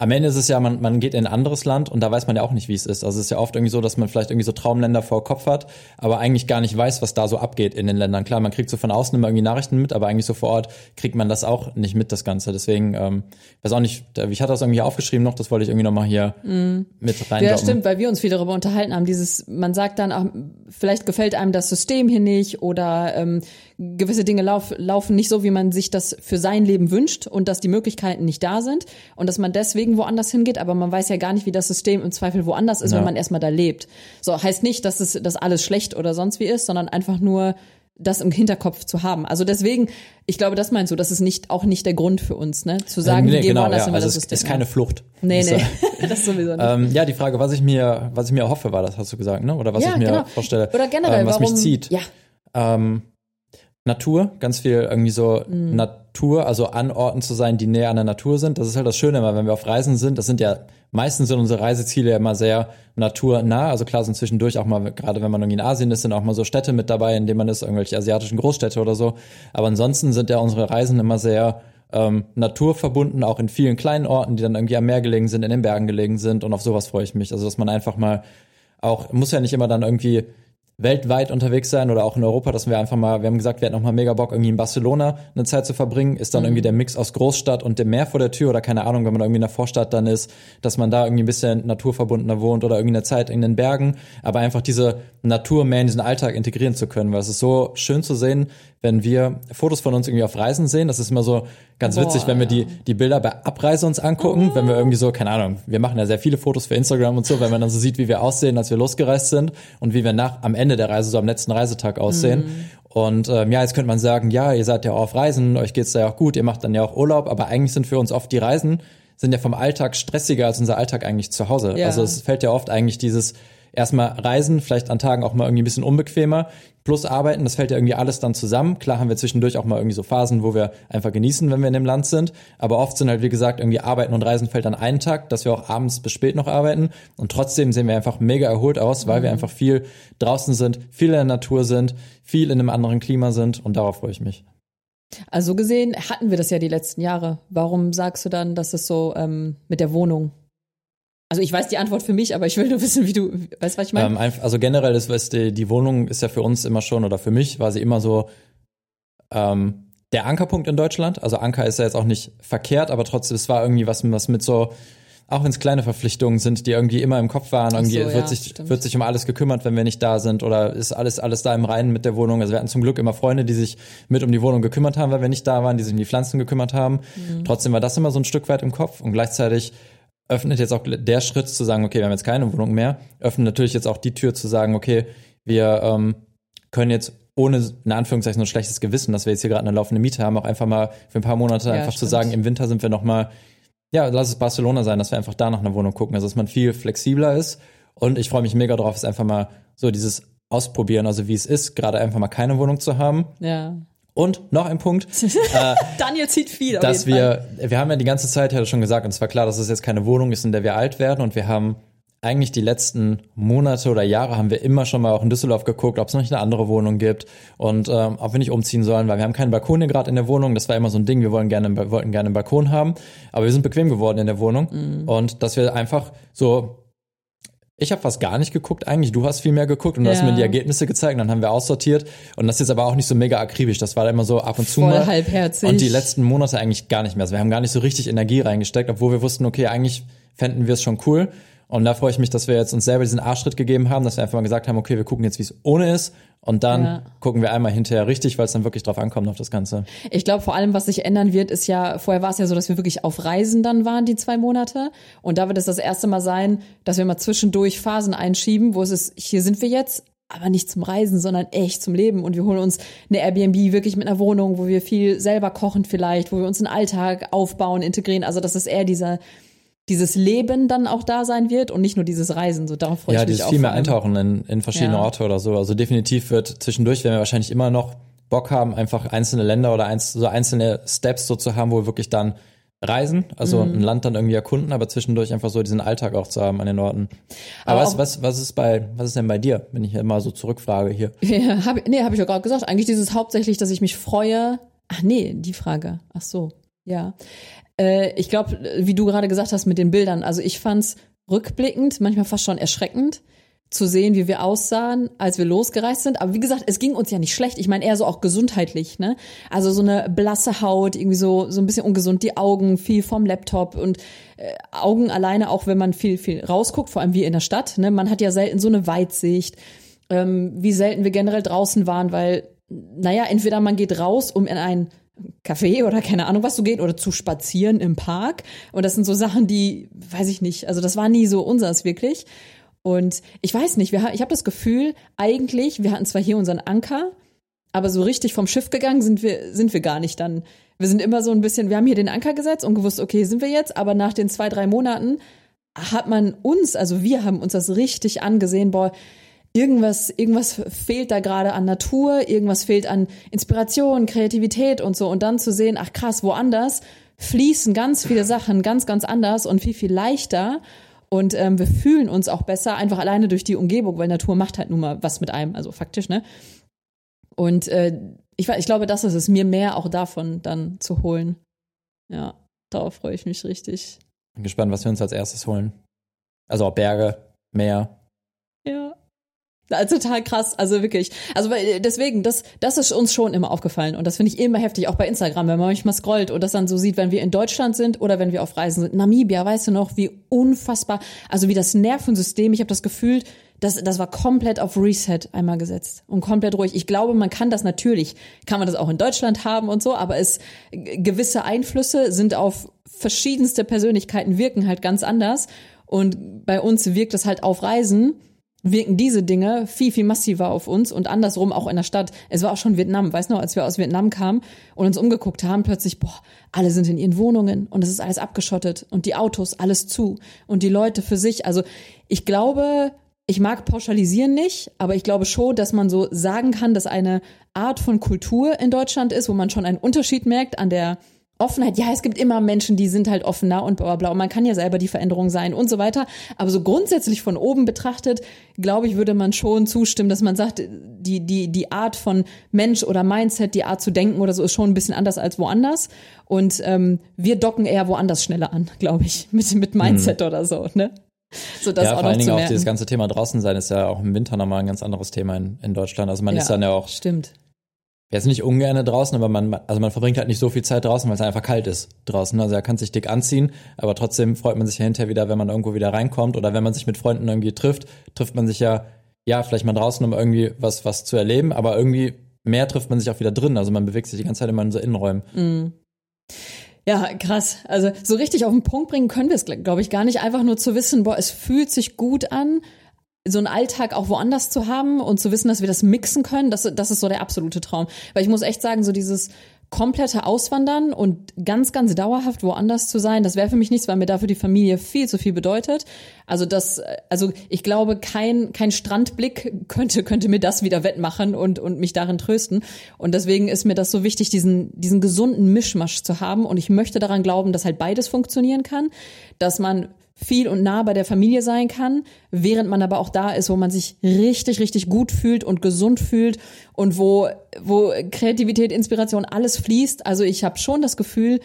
Speaker 2: am Ende ist es ja, man, man geht in ein anderes Land und da weiß man ja auch nicht, wie es ist. Also es ist ja oft irgendwie so, dass man vielleicht irgendwie so Traumländer vor Kopf hat, aber eigentlich gar nicht weiß, was da so abgeht in den Ländern. Klar, man kriegt so von außen immer irgendwie Nachrichten mit, aber eigentlich so vor Ort kriegt man das auch nicht mit, das Ganze. Deswegen, ähm, weiß auch nicht, ich hatte das irgendwie aufgeschrieben noch, das wollte ich irgendwie nochmal hier mm. mit rein.
Speaker 1: Ja, stimmt, weil wir uns viel darüber unterhalten haben. Dieses, man sagt dann, auch, vielleicht gefällt einem das System hier nicht oder ähm, gewisse Dinge lauf, laufen nicht so, wie man sich das für sein Leben wünscht und dass die Möglichkeiten nicht da sind und dass man deswegen woanders hingeht, aber man weiß ja gar nicht, wie das System im Zweifel woanders ist, ja. wenn man erstmal da lebt. So heißt nicht, dass es dass alles schlecht oder sonst wie ist, sondern einfach nur das im Hinterkopf zu haben. Also deswegen, ich glaube, das meinst du, das ist nicht auch nicht der Grund für uns, ne? Zu sagen, nee, wir gehen genau, woanders
Speaker 2: ja.
Speaker 1: also
Speaker 2: das System. ist keine Flucht.
Speaker 1: Nee, nee, das sowieso nicht.
Speaker 2: Ähm, ja, die Frage, was ich mir, was ich mir hoffe, war das, hast du gesagt, ne? Oder was ja, ich mir genau. vorstelle.
Speaker 1: Oder generell,
Speaker 2: ähm, was
Speaker 1: warum,
Speaker 2: mich zieht.
Speaker 1: Ja.
Speaker 2: Ähm, Natur, ganz viel irgendwie so mhm. Natur, also an Orten zu sein, die näher an der Natur sind. Das ist halt das Schöne immer, wenn wir auf Reisen sind. Das sind ja meistens sind unsere Reiseziele immer sehr naturnah. Also klar sind zwischendurch auch mal, gerade wenn man irgendwie in Asien ist, sind auch mal so Städte mit dabei, in denen man ist, irgendwelche asiatischen Großstädte oder so. Aber ansonsten sind ja unsere Reisen immer sehr ähm, naturverbunden, auch in vielen kleinen Orten, die dann irgendwie am Meer gelegen sind, in den Bergen gelegen sind. Und auf sowas freue ich mich. Also dass man einfach mal auch, muss ja nicht immer dann irgendwie weltweit unterwegs sein oder auch in Europa, dass wir einfach mal, wir haben gesagt, wir hätten noch mal mega Bock, irgendwie in Barcelona eine Zeit zu verbringen, ist dann mhm. irgendwie der Mix aus Großstadt und dem Meer vor der Tür oder keine Ahnung, wenn man irgendwie in der Vorstadt dann ist, dass man da irgendwie ein bisschen naturverbundener wohnt oder irgendwie eine Zeit in den Bergen, aber einfach diese Natur mehr in diesen Alltag integrieren zu können, weil es ist so schön zu sehen, wenn wir Fotos von uns irgendwie auf Reisen sehen. Das ist immer so ganz Boah, witzig, wenn wir ja. die, die Bilder bei Abreise uns angucken, oh. wenn wir irgendwie so, keine Ahnung, wir machen ja sehr viele Fotos für Instagram und so, wenn man dann so sieht, wie wir aussehen, als wir losgereist sind und wie wir nach am Ende der Reise, so am letzten Reisetag aussehen. Mhm. Und ähm, ja, jetzt könnte man sagen, ja, ihr seid ja auch auf Reisen, euch geht's da ja auch gut, ihr macht dann ja auch Urlaub, aber eigentlich sind für uns oft die Reisen sind ja vom Alltag stressiger als unser Alltag eigentlich zu Hause. Ja. Also es fällt ja oft eigentlich dieses erstmal Reisen, vielleicht an Tagen auch mal irgendwie ein bisschen unbequemer, plus Arbeiten, das fällt ja irgendwie alles dann zusammen. Klar haben wir zwischendurch auch mal irgendwie so Phasen, wo wir einfach genießen, wenn wir in dem Land sind, aber oft sind halt, wie gesagt, irgendwie Arbeiten und Reisen fällt an einen Tag, dass wir auch abends bis spät noch arbeiten und trotzdem sehen wir einfach mega erholt aus, weil mhm. wir einfach viel draußen sind, viel in der Natur sind, viel in einem anderen Klima sind und darauf freue ich mich.
Speaker 1: Also gesehen hatten wir das ja die letzten Jahre. Warum sagst du dann, dass es so ähm, mit der Wohnung also ich weiß die Antwort für mich, aber ich will nur wissen, wie du, weißt was ich meine?
Speaker 2: Ähm, also generell ist, weißt du, die Wohnung ist ja für uns immer schon, oder für mich war sie immer so ähm, der Ankerpunkt in Deutschland. Also Anker ist ja jetzt auch nicht verkehrt, aber trotzdem, es war irgendwie was, was mit so auch wenn es kleine Verpflichtungen sind, die irgendwie immer im Kopf waren, irgendwie
Speaker 1: so,
Speaker 2: wird
Speaker 1: ja,
Speaker 2: sich
Speaker 1: stimmt.
Speaker 2: wird sich um alles gekümmert, wenn wir nicht da sind oder ist alles alles da im Reinen mit der Wohnung. Also wir hatten zum Glück immer Freunde, die sich mit um die Wohnung gekümmert haben, weil wir nicht da waren, die sich um die Pflanzen gekümmert haben.
Speaker 1: Mhm.
Speaker 2: Trotzdem war das immer so ein Stück weit im Kopf und gleichzeitig öffnet jetzt auch der Schritt zu sagen, okay, wir haben jetzt keine Wohnung mehr, öffnet natürlich jetzt auch die Tür zu sagen, okay, wir ähm, können jetzt ohne, in Anführungszeichen, so ein schlechtes Gewissen, dass wir jetzt hier gerade eine laufende Miete haben, auch einfach mal für ein paar Monate
Speaker 1: Ja,
Speaker 2: einfach zu
Speaker 1: stimmt.
Speaker 2: sagen, im Winter sind wir noch mal, ja, lass es Barcelona sein, dass wir einfach da nach einer Wohnung gucken, also dass man viel flexibler ist und ich freue mich mega drauf, es einfach mal so dieses Ausprobieren, also wie es ist, gerade einfach mal keine Wohnung zu haben.
Speaker 1: Ja.
Speaker 2: Und noch ein Punkt,
Speaker 1: Daniel zieht viel.
Speaker 2: dass
Speaker 1: jeden Fall.
Speaker 2: wir, wir haben ja die ganze Zeit ja schon gesagt, und es war klar, dass es jetzt keine Wohnung ist, in der wir alt werden und wir haben eigentlich die letzten Monate oder Jahre haben wir immer schon mal auch in Düsseldorf geguckt, ob es noch nicht eine andere Wohnung gibt und ähm, ob wir nicht umziehen sollen, weil wir haben keinen Balkon hier gerade in der Wohnung. Das war immer so ein Ding. Wir wollen gerne, wir wollten gerne einen Balkon haben, aber wir sind bequem geworden in der Wohnung
Speaker 1: Mhm.
Speaker 2: und dass wir einfach so ich habe fast gar nicht geguckt eigentlich. Du hast viel mehr geguckt und du hast
Speaker 1: Ja.
Speaker 2: mir die Ergebnisse gezeigt. Dann haben wir aussortiert und das ist jetzt aber auch nicht so mega akribisch. Das war immer so ab und zu
Speaker 1: Voll
Speaker 2: mal.
Speaker 1: halbherzig.
Speaker 2: Und die letzten Monate eigentlich gar nicht mehr. Also wir haben gar nicht so richtig Energie reingesteckt, obwohl wir wussten, okay, eigentlich fänden wir es schon cool. Und da freue ich mich, dass wir jetzt uns selber diesen Arschschritt gegeben haben, dass wir einfach mal gesagt haben, okay, wir gucken jetzt, wie es ohne ist. Und dann
Speaker 1: Ja.
Speaker 2: gucken wir einmal hinterher richtig, weil es dann wirklich drauf ankommt auf das Ganze.
Speaker 1: Ich glaube, vor allem, was sich ändern wird, ist ja, vorher war es ja so, dass wir wirklich auf Reisen dann waren, die zwei Monate. Und da wird es das erste Mal sein, dass wir mal zwischendurch Phasen einschieben, wo es ist, hier sind wir jetzt, aber nicht zum Reisen, sondern echt zum Leben. Und wir holen uns eine Airbnb wirklich mit einer Wohnung, wo wir viel selber kochen vielleicht, wo wir uns einen Alltag aufbauen, integrieren. Also, dass es eher dieser, dieses Leben dann auch da sein wird und nicht nur dieses Reisen. So, darauf freue
Speaker 2: Ja,
Speaker 1: ich mich
Speaker 2: dieses
Speaker 1: auch.
Speaker 2: viel mehr
Speaker 1: vor allem.
Speaker 2: eintauchen in, in verschiedene
Speaker 1: Ja.
Speaker 2: Orte oder so. Also definitiv wird zwischendurch, werden wir wahrscheinlich immer noch Bock haben, einfach einzelne Länder oder eins, so einzelne Steps so zu haben, wo wir wirklich dann reisen, also
Speaker 1: Mhm.
Speaker 2: ein Land dann irgendwie erkunden, aber zwischendurch einfach so diesen Alltag auch zu haben an den Orten. Aber,
Speaker 1: Aber
Speaker 2: was, was, was ist bei, was ist denn bei dir, wenn ich immer so zurückfrage hier?
Speaker 1: Ja, hab, nee, habe ich ja gerade gesagt. Eigentlich dieses hauptsächlich, dass ich mich freue. Ach nee, die Frage. Ach so, ja. Äh, ich glaube, wie du gerade gesagt hast mit den Bildern, also ich fand's rückblickend manchmal fast schon erschreckend zu sehen, wie wir aussahen, als wir losgereist sind. Aber wie gesagt, es ging uns ja nicht schlecht. Ich meine eher so auch gesundheitlich, ne? Also so eine blasse Haut, irgendwie so so ein bisschen ungesund, die Augen viel vom Laptop und äh, Augen alleine, auch wenn man viel viel rausguckt, vor allem wie in der Stadt, ne? Man hat ja selten so eine Weitsicht ähm, wie selten wir generell draußen waren, weil, naja, entweder man geht raus, um in ein Café oder keine Ahnung was zu gehen oder zu spazieren im Park. Und das sind so Sachen, die, weiß ich nicht, also das war nie so unseres wirklich. Und ich weiß nicht, wir, ich habe das Gefühl, eigentlich, wir hatten zwar hier unseren Anker, aber so richtig vom Schiff gegangen sind wir, sind wir gar nicht dann. Wir sind immer so ein bisschen, wir haben hier den Anker gesetzt und gewusst, okay, sind wir jetzt, aber nach den zwei, drei Monaten hat man uns, also wir haben uns das richtig angesehen, boah, irgendwas, irgendwas fehlt da gerade an Natur, irgendwas fehlt an Inspiration, Kreativität und so. Und dann zu sehen, ach krass, woanders fließen ganz viele Sachen ganz, ganz anders und viel, viel leichter. Und ähm, wir fühlen uns auch besser, einfach alleine durch die Umgebung, weil Natur macht halt nun mal was mit einem, also faktisch, ne? Und äh, ich, ich glaube, das ist es, mir mehr auch davon dann zu holen. Ja, darauf freue ich mich richtig.
Speaker 2: Bin gespannt, was wir uns als erstes holen. Also ob Berge, Meer.
Speaker 1: Also total krass, also wirklich. Also weil, deswegen, das, das ist uns schon immer aufgefallen und das finde ich immer heftig, auch bei Instagram, wenn man manchmal scrollt und das dann so sieht, wenn wir in Deutschland sind oder wenn wir auf Reisen sind. Namibia, weißt du noch, wie unfassbar, also wie das Nervensystem, ich habe das Gefühl, das, das war komplett auf Reset einmal gesetzt und komplett ruhig. Ich glaube, man kann das natürlich, kann man das auch in Deutschland haben und so, aber es gewisse Einflüsse sind auf verschiedenste Persönlichkeiten wirken halt ganz anders und bei uns wirkt es halt auf Reisen wirken diese Dinge viel, viel massiver auf uns und andersrum auch in der Stadt. Es war auch schon Vietnam, weißt du noch, als wir aus Vietnam kamen und uns umgeguckt haben, plötzlich, boah, alle sind in ihren Wohnungen und es ist alles abgeschottet und die Autos, alles zu und die Leute für sich. Also ich glaube, ich mag pauschalisieren nicht, aber ich glaube schon, dass man so sagen kann, dass eine Art von Kultur in Deutschland ist, wo man schon einen Unterschied merkt an der Offenheit, ja, es gibt immer Menschen, die sind halt offener und bla bla bla. Und man kann ja selber die Veränderung sein und so weiter. Aber so grundsätzlich von oben betrachtet, glaube ich, würde man schon zustimmen, dass man sagt, die, die, die Art von Mensch oder Mindset, die Art zu denken oder so ist schon ein bisschen anders als woanders. Und ähm, wir docken eher woanders schneller an, glaube ich, mit, mit Mindset oder so, ne? So das
Speaker 2: ja,
Speaker 1: auch
Speaker 2: vor allen Dingen auch dieses ganze Thema draußen sein ist ja auch im Winter nochmal ein ganz anderes Thema in, in Deutschland. Also man
Speaker 1: Ja,
Speaker 2: ist dann ja auch
Speaker 1: Stimmt.
Speaker 2: Jetzt nicht ungern draußen, aber man, also man verbringt halt nicht so viel Zeit draußen, weil es einfach kalt ist draußen. Also er kann sich dick anziehen, aber trotzdem freut man sich ja hinterher wieder, wenn man irgendwo wieder reinkommt oder wenn man sich mit Freunden irgendwie trifft, trifft man sich ja, ja, vielleicht mal draußen, um irgendwie was, was zu erleben, aber irgendwie mehr trifft man sich auch wieder drin. Also man bewegt sich die ganze Zeit immer in so Innenräumen.
Speaker 1: Mm. Ja, krass. Also so richtig auf den Punkt bringen können wir es, glaube ich, gar nicht. Einfach nur zu wissen, boah, es fühlt sich gut an, so einen Alltag auch woanders zu haben und zu wissen, dass wir das mixen können, das, das ist so der absolute Traum. Weil ich muss echt sagen, so dieses komplette Auswandern und ganz, ganz dauerhaft woanders zu sein, das wäre für mich nichts, weil mir dafür die Familie viel zu viel bedeutet. Also das, also ich glaube, kein, kein Strandblick könnte, könnte mir das wieder wettmachen und, und mich darin trösten. Und deswegen ist mir das so wichtig, diesen, diesen gesunden Mischmasch zu haben. Und ich möchte daran glauben, dass halt beides funktionieren kann, dass man viel und nah bei der Familie sein kann, während man aber auch da ist, wo man sich richtig, richtig gut fühlt und gesund fühlt und wo, wo Kreativität, Inspiration, alles fließt. Also ich habe schon das Gefühl,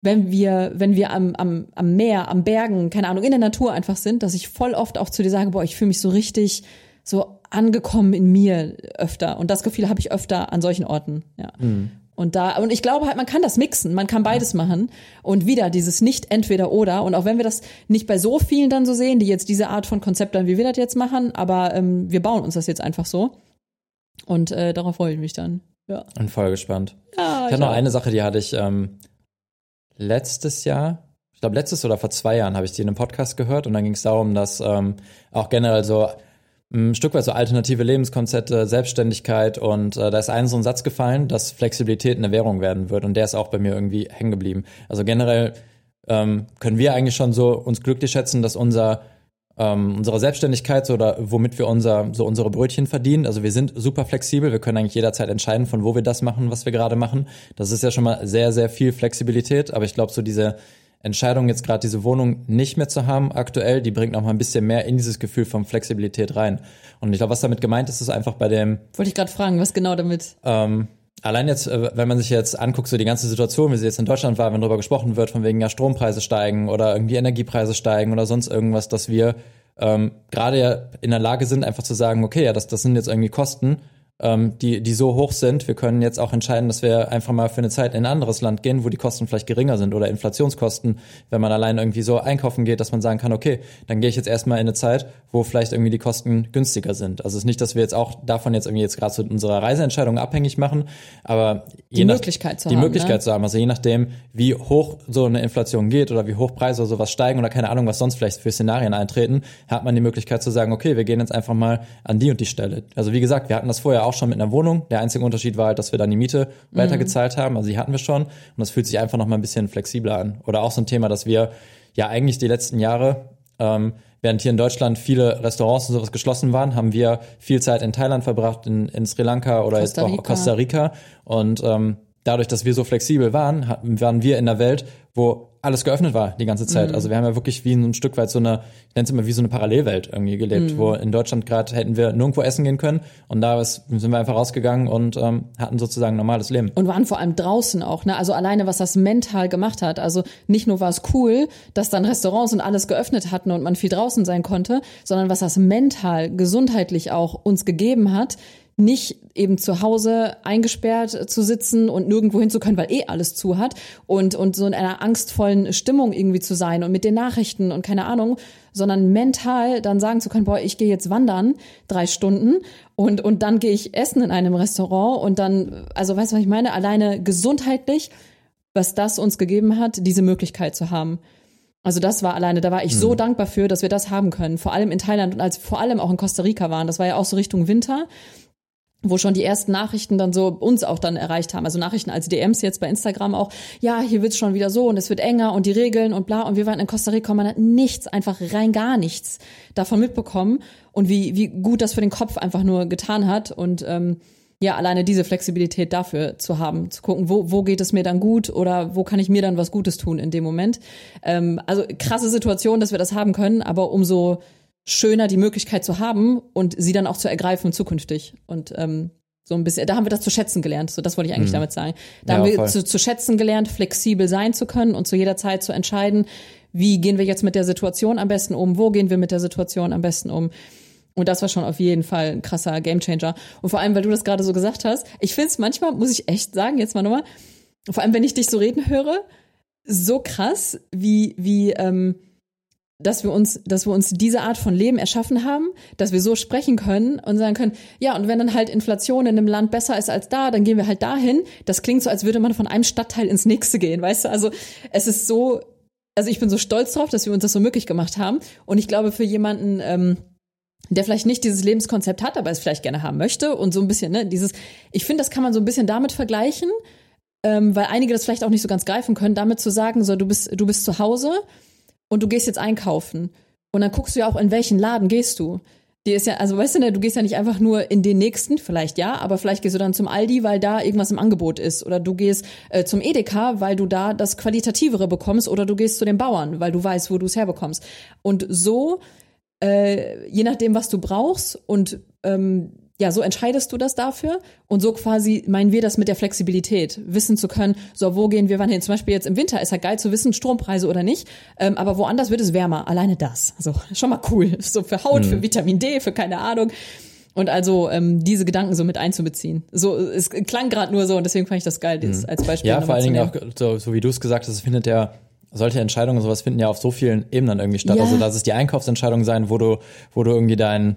Speaker 1: wenn wir, wenn wir am, am, am Meer, am Bergen, keine Ahnung, in der Natur einfach sind, dass ich voll oft auch zu dir sage, boah, ich fühle mich so richtig so angekommen in mir öfter. Und das Gefühl habe ich öfter an solchen Orten. Ja. Mhm. Und da, und ich glaube halt, man kann das mixen, man kann beides machen. Und wieder dieses nicht entweder oder. Und auch wenn wir das nicht bei so vielen dann so sehen, die jetzt diese Art von Konzept dann, wie wir das jetzt machen, aber ähm, wir bauen uns das jetzt einfach so. Und äh, darauf freue ich mich dann. Ja.
Speaker 2: Und voll gespannt. Ja, ich habe noch eine Sache, die hatte ich ähm, letztes Jahr, ich glaube letztes oder vor zwei Jahren habe ich die in einem Podcast gehört und dann ging es darum, dass ähm, auch generell so ein Stück weit so alternative Lebenskonzepte, Selbstständigkeit und äh, da ist ein so ein Satz gefallen, dass Flexibilität eine Währung werden wird und der ist auch bei mir irgendwie hängen geblieben. Also generell ähm, können wir eigentlich schon so uns glücklich schätzen, dass unser ähm, unsere Selbstständigkeit so, oder womit wir unser so unsere Brötchen verdienen. Also wir sind super flexibel, wir können eigentlich jederzeit entscheiden, von wo wir das machen, was wir gerade machen. Das ist ja schon mal sehr sehr viel Flexibilität, aber ich glaube so diese Entscheidung, jetzt gerade diese Wohnung nicht mehr zu haben aktuell, die bringt noch mal ein bisschen mehr in dieses Gefühl von Flexibilität rein. Und ich glaube, was damit gemeint ist, ist einfach bei dem.
Speaker 1: Wollte ich gerade fragen, was genau damit?
Speaker 2: Ähm, allein jetzt, äh, wenn man sich jetzt anguckt, so die ganze Situation, wie sie jetzt in Deutschland war, wenn darüber gesprochen wird, von wegen ja Strompreise steigen oder irgendwie Energiepreise steigen oder sonst irgendwas, dass wir ähm, gerade ja in der Lage sind, einfach zu sagen, okay, ja, das, das sind jetzt irgendwie Kosten ähm, die, die so hoch sind. Wir können jetzt auch entscheiden, dass wir einfach mal für eine Zeit in ein anderes Land gehen, wo die Kosten vielleicht geringer sind oder Inflationskosten, wenn man allein irgendwie so einkaufen geht, dass man sagen kann, okay, dann gehe ich jetzt erstmal in eine Zeit, wo vielleicht irgendwie die Kosten günstiger sind. Also es ist nicht, dass wir jetzt auch davon jetzt irgendwie jetzt gerade zu unserer Reiseentscheidung abhängig machen, aber
Speaker 1: die nach, Möglichkeit zu
Speaker 2: die
Speaker 1: haben.
Speaker 2: Die Möglichkeit ne? zu haben. Also je nachdem, wie hoch so eine Inflation geht oder wie hoch Preise oder sowas steigen oder keine Ahnung, was sonst vielleicht für Szenarien eintreten, hat man die Möglichkeit zu sagen, okay, wir gehen jetzt einfach mal an die und die Stelle. Also wie gesagt, wir hatten das vorher auch schon mit einer Wohnung. Der einzige Unterschied war halt, dass wir dann die Miete mhm. weitergezahlt haben. Also die hatten wir schon. Und das fühlt sich einfach noch mal ein bisschen flexibler an. Oder auch so ein Thema, dass wir ja eigentlich die letzten Jahre, ähm, während hier in Deutschland viele Restaurants und sowas geschlossen waren, haben wir viel Zeit in Thailand verbracht, in, in Sri Lanka oder Costa jetzt auch Costa Rica. Und ähm, dadurch, dass wir so flexibel waren, waren wir in der Welt, wo alles geöffnet war die ganze Zeit. Mhm. Also wir haben ja wirklich wie ein Stück weit so eine, ich nenne es immer wie so eine Parallelwelt irgendwie gelebt, mhm. wo in Deutschland gerade hätten wir nirgendwo essen gehen können und da sind wir einfach rausgegangen und ähm, hatten sozusagen ein normales Leben.
Speaker 1: Und waren vor allem draußen auch, ne? Also alleine, was das mental gemacht hat. Also nicht nur war es cool, dass dann Restaurants und alles geöffnet hatten und man viel draußen sein konnte, sondern was das mental, gesundheitlich auch uns gegeben hat, nicht eben zu Hause eingesperrt zu sitzen und nirgendwo hin zu können, weil eh alles zu hat und, und so in einer angstvollen Stimmung irgendwie zu sein und mit den Nachrichten und keine Ahnung, sondern mental dann sagen zu können, boah, ich gehe jetzt wandern drei Stunden und, und dann gehe ich essen in einem Restaurant und dann, also weißt du, was ich meine? Alleine gesundheitlich, was das uns gegeben hat, diese Möglichkeit zu haben. Also das war alleine, da war ich mhm. so dankbar für, dass wir das haben können. Vor allem in Thailand und als vor allem auch in Costa Rica waren. Das war ja auch so Richtung Winter wo schon die ersten Nachrichten dann so uns auch dann erreicht haben. Also Nachrichten als DMs jetzt bei Instagram auch, ja, hier wird's schon wieder so und es wird enger und die Regeln und bla. Und wir waren in Costa Rica und man hat nichts, einfach rein gar nichts davon mitbekommen und wie, wie gut das für den Kopf einfach nur getan hat. Und ähm, ja, alleine diese Flexibilität dafür zu haben, zu gucken, wo, wo geht es mir dann gut oder wo kann ich mir dann was Gutes tun in dem Moment. Ähm, also krasse Situation, dass wir das haben können, aber umso schöner, die Möglichkeit zu haben und sie dann auch zu ergreifen zukünftig. Und ähm, so ein bisschen, da haben wir das zu schätzen gelernt. So, das wollte ich eigentlich mhm. damit sagen. Da ja, haben wir zu, zu schätzen gelernt, flexibel sein zu können und zu jeder Zeit zu entscheiden, wie gehen wir jetzt mit der Situation am besten um, wo gehen wir mit der Situation am besten um. Und das war schon auf jeden Fall ein krasser Gamechanger. Und vor allem, weil du das gerade so gesagt hast, ich finde es manchmal, muss ich echt sagen, jetzt mal nochmal, vor allem, wenn ich dich so reden höre, so krass, wie, wie, ähm, dass wir uns, dass wir uns diese Art von Leben erschaffen haben, dass wir so sprechen können und sagen können, ja, und wenn dann halt Inflation in einem Land besser ist als da, dann gehen wir halt dahin. Das klingt so, als würde man von einem Stadtteil ins nächste gehen, weißt du? Also es ist so, also ich bin so stolz drauf, dass wir uns das so möglich gemacht haben. Und ich glaube, für jemanden, ähm, der vielleicht nicht dieses Lebenskonzept hat, aber es vielleicht gerne haben möchte und so ein bisschen, ne, dieses, ich finde, das kann man so ein bisschen damit vergleichen, ähm, weil einige das vielleicht auch nicht so ganz greifen können, damit zu sagen, so, du bist, du bist zu Hause und du gehst jetzt einkaufen. Und dann guckst du ja auch, in welchen Laden gehst du. Die ist ja, also weißt du, ne, du gehst ja nicht einfach nur in den nächsten, vielleicht ja, aber vielleicht gehst du dann zum Aldi, weil da irgendwas im Angebot ist. Oder du gehst äh, zum Edeka, weil du da das Qualitativere bekommst. Oder du gehst zu den Bauern, weil du weißt, wo du es herbekommst. Und so, äh, je nachdem, was du brauchst und ähm, ja, so entscheidest du das dafür und so quasi meinen wir das mit der Flexibilität, wissen zu können, so wo gehen wir wann hin. Zum Beispiel jetzt im Winter ist halt geil zu wissen, Strompreise oder nicht, ähm, aber woanders wird es wärmer. Alleine das, also schon mal cool, so für Haut, mhm. für Vitamin D, für keine Ahnung. Und also ähm, diese Gedanken so mit einzubeziehen. So, es klang gerade nur so und deswegen fand ich das geil, das mhm. als Beispiel.
Speaker 2: Ja, vor allen Dingen auch, so, so wie du es gesagt hast, es findet ja solche Entscheidungen sowas finden ja auf so vielen Ebenen irgendwie statt. Ja. Also dass es die Einkaufsentscheidung sein, wo du, wo du irgendwie dein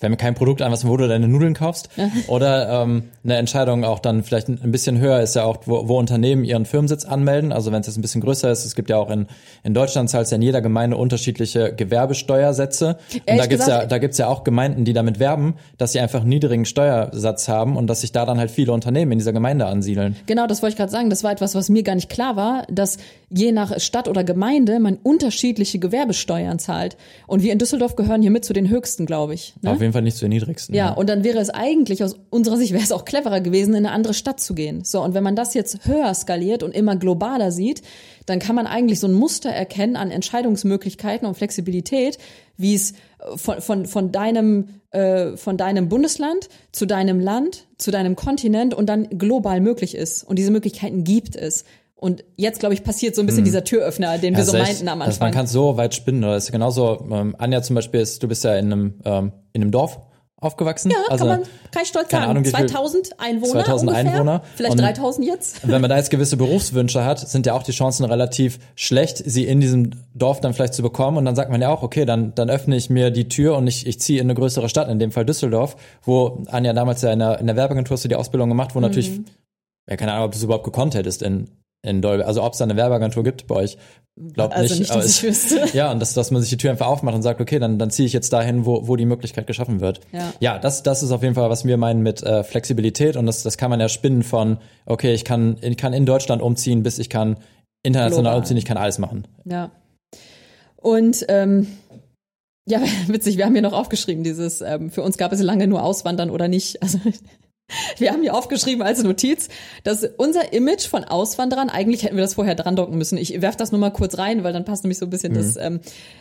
Speaker 2: fällt mir kein Produkt an, was wo du deine Nudeln kaufst. Oder ähm, eine Entscheidung auch dann vielleicht ein bisschen höher ist ja auch, wo, wo Unternehmen ihren Firmensitz anmelden. Also wenn es jetzt ein bisschen größer ist, es gibt ja auch in, in Deutschland zahlt ja in jeder Gemeinde unterschiedliche Gewerbesteuersätze. Und da gibt's ja, da gibt's ja auch Gemeinden, die damit werben, dass sie einfach einen niedrigen Steuersatz haben und dass sich da dann halt viele Unternehmen in dieser Gemeinde ansiedeln.
Speaker 1: Genau, das wollte ich gerade sagen. Das war etwas, was mir gar nicht klar war, dass je nach Stadt oder Gemeinde man unterschiedliche Gewerbesteuern zahlt. Und wir in Düsseldorf gehören hier mit zu den höchsten, glaube ich.
Speaker 2: Ne? Jeden Fall nicht zu den niedrigsten.
Speaker 1: Ja, ja, und dann wäre es eigentlich aus unserer Sicht wäre es auch cleverer gewesen, in eine andere Stadt zu gehen. So, und wenn man das jetzt höher skaliert und immer globaler sieht, dann kann man eigentlich so ein Muster erkennen an Entscheidungsmöglichkeiten und Flexibilität, wie es von, von, von deinem äh, von deinem Bundesland zu deinem Land, zu deinem Kontinent und dann global möglich ist. Und diese Möglichkeiten gibt es. Und jetzt, glaube ich, passiert so ein bisschen hm. dieser Türöffner, den wir so meinten am Anfang. Also
Speaker 2: man kann so weit spinnen. Das ist genauso, ähm, Anja zum Beispiel ist, du bist ja in einem, ähm, in einem Dorf aufgewachsen.
Speaker 1: Ja, also, kann man kein Stolz sagen. Ahnung, 2000 Einwohner
Speaker 2: 2000 ungefähr. Einwohner.
Speaker 1: Vielleicht und 3000 jetzt.
Speaker 2: Wenn man da jetzt gewisse Berufswünsche hat, sind ja auch die Chancen relativ schlecht, sie in diesem Dorf dann vielleicht zu bekommen. Und dann sagt man ja auch, okay, dann, dann öffne ich mir die Tür und ich, ich ziehe in eine größere Stadt, in dem Fall Düsseldorf, wo Anja damals ja in der, in der Werbeagentur hast du die Ausbildung gemacht, wo mhm. natürlich, ja, keine Ahnung, ob du es überhaupt gekonnt hättest in, in Dolby. Also ob es da eine Werbeagentur gibt bei euch, glaubt
Speaker 1: also
Speaker 2: nicht.
Speaker 1: nicht dass ich wüsste.
Speaker 2: Ja, und dass, dass man sich die Tür einfach aufmacht und sagt, okay, dann, dann ziehe ich jetzt dahin, wo, wo die Möglichkeit geschaffen wird.
Speaker 1: Ja,
Speaker 2: ja das, das ist auf jeden Fall, was wir meinen mit äh, Flexibilität und das, das kann man ja spinnen von, okay, ich kann, ich kann in Deutschland umziehen, bis ich kann international Global. umziehen, ich kann alles machen.
Speaker 1: Ja. Und ähm, ja, witzig, wir haben hier noch aufgeschrieben, dieses, ähm, für uns gab es lange nur Auswandern oder nicht. Also wir haben hier aufgeschrieben als Notiz, dass unser Image von Auswanderern, eigentlich hätten wir das vorher dran docken müssen. Ich werf das nur mal kurz rein, weil dann passt nämlich so ein bisschen mhm. das. Ähm,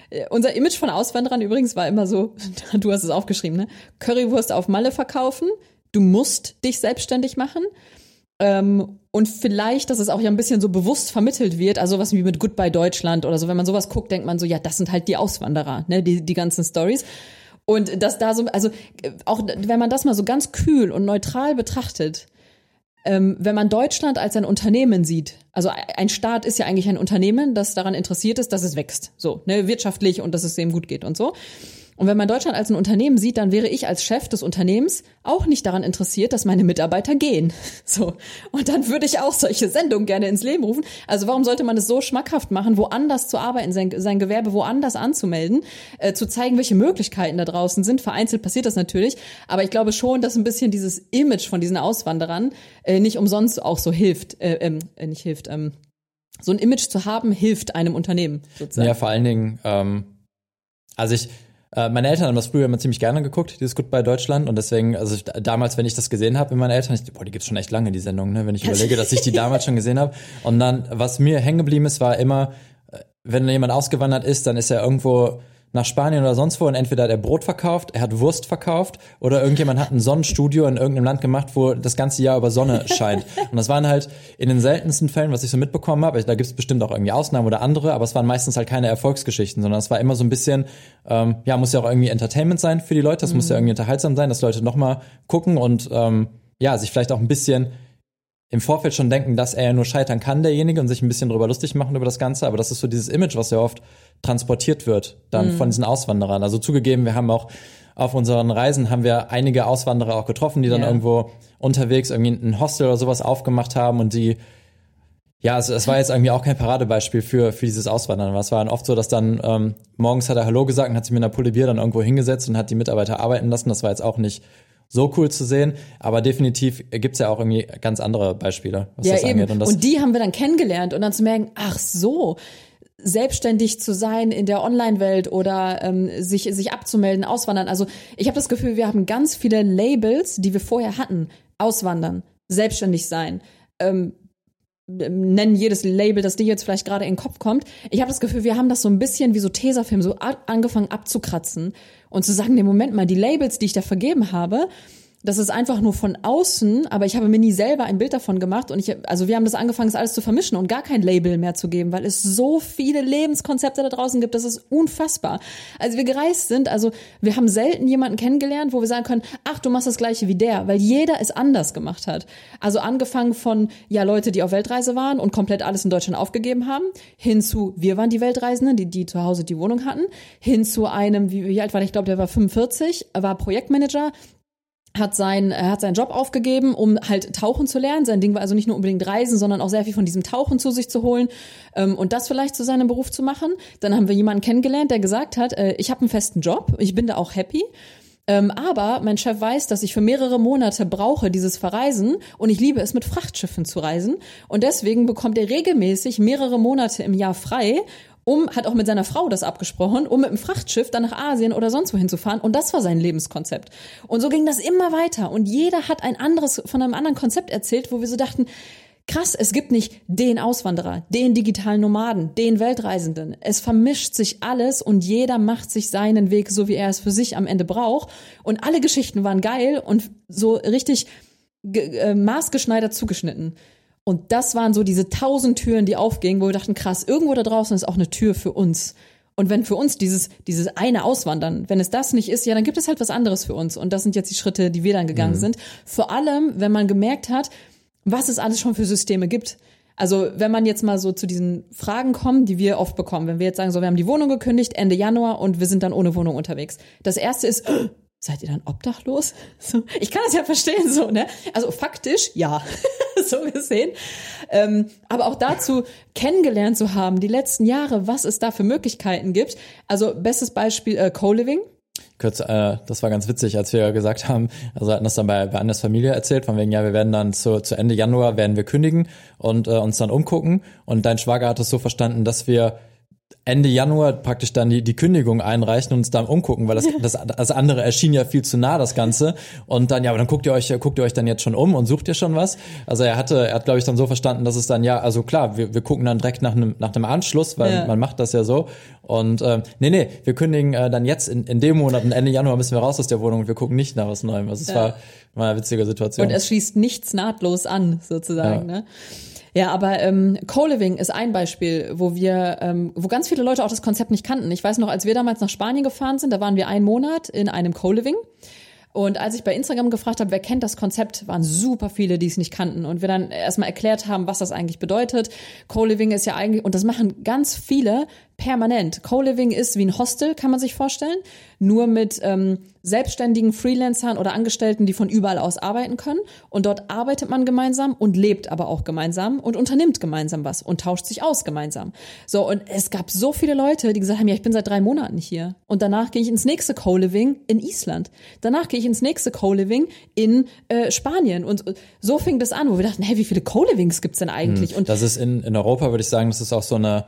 Speaker 1: äh, unser Image von Auswanderern übrigens war immer so, du hast es aufgeschrieben, ne? Currywurst auf Malle verkaufen, du musst dich selbstständig machen. Ähm, und vielleicht, dass es auch ja ein bisschen so bewusst vermittelt wird, also was wie mit Goodbye Deutschland oder so, wenn man sowas guckt, denkt man so, ja, das sind halt die Auswanderer, ne, die, die ganzen Stories. Und dass da so, also auch wenn man das mal so ganz kühl und neutral betrachtet, ähm, wenn man Deutschland als ein Unternehmen sieht, also ein Staat ist ja eigentlich ein Unternehmen, das daran interessiert ist, dass es wächst, so ne, wirtschaftlich und dass es dem gut geht und so. Und wenn man Deutschland als ein Unternehmen sieht, dann wäre ich als Chef des Unternehmens auch nicht daran interessiert, dass meine Mitarbeiter gehen. So. Und dann würde ich auch solche Sendungen gerne ins Leben rufen. Also warum sollte man es so schmackhaft machen, woanders zu arbeiten, sein, sein Gewerbe woanders anzumelden, äh, zu zeigen, welche Möglichkeiten da draußen sind. Vereinzelt passiert das natürlich. Aber ich glaube schon, dass ein bisschen dieses Image von diesen Auswanderern äh, nicht umsonst auch so hilft, äh, ähm, äh, nicht hilft, ähm, so ein Image zu haben, hilft einem Unternehmen sozusagen.
Speaker 2: Ja, vor allen Dingen, ähm, also ich, äh, meine Eltern haben das früher immer ziemlich gerne geguckt, dieses Goodbye Deutschland. Und deswegen, also ich, damals, wenn ich das gesehen habe mit meinen Eltern, ich, boah, die gibt's schon echt lange, die Sendung, ne? wenn ich überlege, dass ich die damals schon gesehen habe. Und dann, was mir hängen geblieben ist, war immer, äh, wenn jemand ausgewandert ist, dann ist er irgendwo nach Spanien oder sonst wo und entweder hat er Brot verkauft, er hat Wurst verkauft oder irgendjemand hat ein Sonnenstudio in irgendeinem Land gemacht, wo das ganze Jahr über Sonne scheint. Und das waren halt in den seltensten Fällen, was ich so mitbekommen habe, da gibt es bestimmt auch irgendwie Ausnahmen oder andere, aber es waren meistens halt keine Erfolgsgeschichten, sondern es war immer so ein bisschen, ähm, ja, muss ja auch irgendwie Entertainment sein für die Leute, das mhm. muss ja irgendwie unterhaltsam sein, dass Leute nochmal gucken und ähm, ja, sich vielleicht auch ein bisschen im Vorfeld schon denken, dass er ja nur scheitern kann, derjenige, und sich ein bisschen drüber lustig machen über das Ganze. Aber das ist so dieses Image, was ja oft transportiert wird, dann mhm. von diesen Auswanderern. Also zugegeben, wir haben auch auf unseren Reisen haben wir einige Auswanderer auch getroffen, die dann yeah. irgendwo unterwegs irgendwie ein Hostel oder sowas aufgemacht haben und die ja, es, es war jetzt irgendwie auch kein Paradebeispiel für, für dieses Auswandern. Es war dann oft so, dass dann ähm, morgens hat er Hallo gesagt und hat sich mit einer Pulle Bier dann irgendwo hingesetzt und hat die Mitarbeiter arbeiten lassen. Das war jetzt auch nicht so cool zu sehen. Aber definitiv gibt's ja auch irgendwie ganz andere Beispiele,
Speaker 1: was ja, das angeht. Und, das und die haben wir dann kennengelernt und dann zu merken, ach so, selbstständig zu sein in der Online-Welt oder ähm, sich sich abzumelden, auswandern. Also ich habe das Gefühl, wir haben ganz viele Labels, die wir vorher hatten. Auswandern, selbstständig sein, ähm, nennen jedes Label, das dir jetzt vielleicht gerade in den Kopf kommt. Ich habe das Gefühl, wir haben das so ein bisschen wie so Tesafilm so angefangen abzukratzen und zu sagen, nee, Moment mal, die Labels, die ich da vergeben habe, das ist einfach nur von außen, aber ich habe mir nie selber ein Bild davon gemacht und ich, also wir haben das angefangen, das alles zu vermischen und gar kein Label mehr zu geben, weil es so viele Lebenskonzepte da draußen gibt, das ist unfassbar. Als wir gereist sind, also wir haben selten jemanden kennengelernt, wo wir sagen können, ach, du machst das Gleiche wie der, weil jeder es anders gemacht hat. Also angefangen von, ja, Leute, die auf Weltreise waren und komplett alles in Deutschland aufgegeben haben, hin zu, wir waren die Weltreisenden, die, die zu Hause die Wohnung hatten, hin zu einem, wie, wie alt war der? ich glaube, der war 45, war Projektmanager, hat sein, er hat seinen Job aufgegeben, um halt tauchen zu lernen. Sein Ding war also nicht nur unbedingt Reisen, sondern auch sehr viel von diesem Tauchen zu sich zu holen ähm, und das vielleicht zu seinem Beruf zu machen. Dann haben wir jemanden kennengelernt, der gesagt hat, äh, ich habe einen festen Job, ich bin da auch happy. Ähm, aber mein Chef weiß, dass ich für mehrere Monate brauche dieses Verreisen und ich liebe es, mit Frachtschiffen zu reisen. Und deswegen bekommt er regelmäßig mehrere Monate im Jahr frei um, hat auch mit seiner Frau das abgesprochen, um mit dem Frachtschiff dann nach Asien oder sonst wohin zu fahren. Und das war sein Lebenskonzept. Und so ging das immer weiter. Und jeder hat ein anderes, von einem anderen Konzept erzählt, wo wir so dachten, krass, es gibt nicht den Auswanderer, den digitalen Nomaden, den Weltreisenden. Es vermischt sich alles und jeder macht sich seinen Weg, so wie er es für sich am Ende braucht. Und alle Geschichten waren geil und so richtig äh, maßgeschneidert zugeschnitten. Und das waren so diese tausend Türen, die aufgingen, wo wir dachten, krass, irgendwo da draußen ist auch eine Tür für uns. Und wenn für uns dieses, dieses eine Auswandern, wenn es das nicht ist, ja, dann gibt es halt was anderes für uns. Und das sind jetzt die Schritte, die wir dann gegangen mhm. sind. Vor allem, wenn man gemerkt hat, was es alles schon für Systeme gibt. Also wenn man jetzt mal so zu diesen Fragen kommt, die wir oft bekommen, wenn wir jetzt sagen, so wir haben die Wohnung gekündigt Ende Januar und wir sind dann ohne Wohnung unterwegs. Das erste ist, seid ihr dann obdachlos? So, ich kann das ja verstehen, so, ne? Also faktisch, ja, so gesehen. Ähm, aber auch dazu kennengelernt zu haben, die letzten Jahre, was es da für Möglichkeiten gibt. Also bestes Beispiel äh, Co-Living.
Speaker 2: Kurz, äh, das war ganz witzig, als wir gesagt haben, also hatten das dann bei, bei Annes Familie erzählt, von wegen, ja, wir werden dann zu, zu Ende Januar werden wir kündigen und äh, uns dann umgucken. Und dein Schwager hat es so verstanden, dass wir Ende Januar praktisch dann die, die Kündigung einreichen und uns dann umgucken, weil das, das, das andere erschien ja viel zu nah, das Ganze. Und dann, ja, aber dann guckt ihr euch, guckt ihr euch dann jetzt schon um und sucht ihr schon was? Also er hatte, er hat, glaube ich, dann so verstanden, dass es dann, ja, also klar, wir, wir gucken dann direkt nach einem, nach einem Anschluss, weil ja. man macht das ja so. Und äh, nee, nee, wir kündigen äh, dann jetzt in, in dem Monat, Ende Januar müssen wir raus aus der Wohnung und wir gucken nicht nach was Neuem. Also es ja. war, war eine witzige Situation.
Speaker 1: Und es schließt nichts nahtlos an, sozusagen, ja. ne? Ja, aber ähm, Co-Living ist ein Beispiel, wo wir, ähm, wo ganz viele Leute auch das Konzept nicht kannten. Ich weiß noch, als wir damals nach Spanien gefahren sind, da waren wir einen Monat in einem Co-Living. Und als ich bei Instagram gefragt habe, wer kennt das Konzept, waren super viele, die es nicht kannten. Und wir dann erstmal erklärt haben, was das eigentlich bedeutet. Co-Living ist ja eigentlich, und das machen ganz viele permanent. Co-Living ist wie ein Hostel, kann man sich vorstellen, nur mit ähm, selbstständigen Freelancern oder Angestellten, die von überall aus arbeiten können. Und dort arbeitet man gemeinsam und lebt aber auch gemeinsam und unternimmt gemeinsam was und tauscht sich aus gemeinsam. So, und es gab so viele Leute, die gesagt haben, ja, ich bin seit drei Monaten hier. Und danach gehe ich ins nächste Co-Living in Island. Danach gehe ich ins nächste Co-Living in äh, Spanien. Und so fing das an, wo wir dachten, hey, wie viele Co-Livings gibt's denn eigentlich? Hm,
Speaker 2: und das ist in, in Europa, würde ich sagen, das ist auch so eine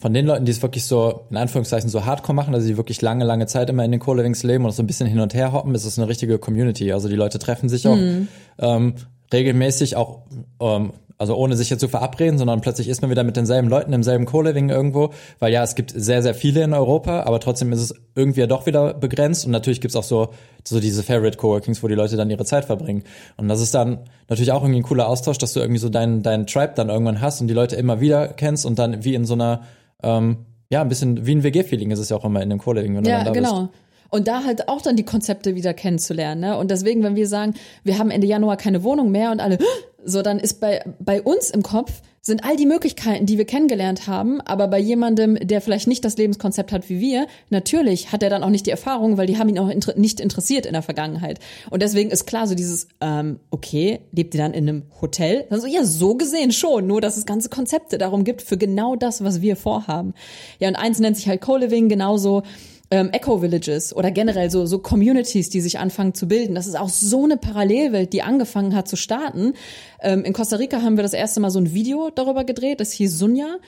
Speaker 2: von den Leuten, die es wirklich so, in Anführungszeichen, so hardcore machen, also die wirklich lange, lange Zeit immer in den Co-Livings leben und so ein bisschen hin und her hoppen, ist es eine richtige Community. Also die Leute treffen sich auch mhm. ähm, regelmäßig, auch ähm, also ohne sich jetzt zu verabreden, sondern plötzlich ist man wieder mit denselben Leuten im selben Co-Living irgendwo, weil ja, es gibt sehr, sehr viele in Europa, aber trotzdem ist es irgendwie ja doch wieder begrenzt und natürlich gibt's auch so, so diese Favorite Coworkings, wo die Leute dann ihre Zeit verbringen. Und das ist dann natürlich auch irgendwie ein cooler Austausch, dass du irgendwie so deinen deinen Tribe dann irgendwann hast und die Leute immer wieder kennst und dann wie in so einer, ähm, ja, ein bisschen wie ein WG-Feeling ist es ja auch immer in dem Co-Living, wenn du
Speaker 1: Ja,
Speaker 2: dann da
Speaker 1: genau.
Speaker 2: bist.
Speaker 1: Und da halt auch dann die Konzepte wieder kennenzulernen. Ne? Und deswegen, wenn wir sagen, wir haben Ende Januar keine Wohnung mehr und alle, so dann ist bei, bei uns im Kopf sind all die Möglichkeiten, die wir kennengelernt haben, aber bei jemandem, der vielleicht nicht das Lebenskonzept hat wie wir, natürlich hat er dann auch nicht die Erfahrung, weil die haben ihn auch inter nicht interessiert in der Vergangenheit. Und deswegen ist klar so dieses, ähm, okay, lebt ihr dann in einem Hotel? Also ja, so gesehen schon, nur dass es ganze Konzepte darum gibt für genau das, was wir vorhaben. Ja, und eins nennt sich halt Co-Living, genauso ähm, Eco-Villages oder generell so, so Communities, die sich anfangen zu bilden. Das ist auch so eine Parallelwelt, die angefangen hat zu starten. Ähm, in Costa Rica haben wir das erste Mal so ein Video darüber gedreht, das hieß Sunja.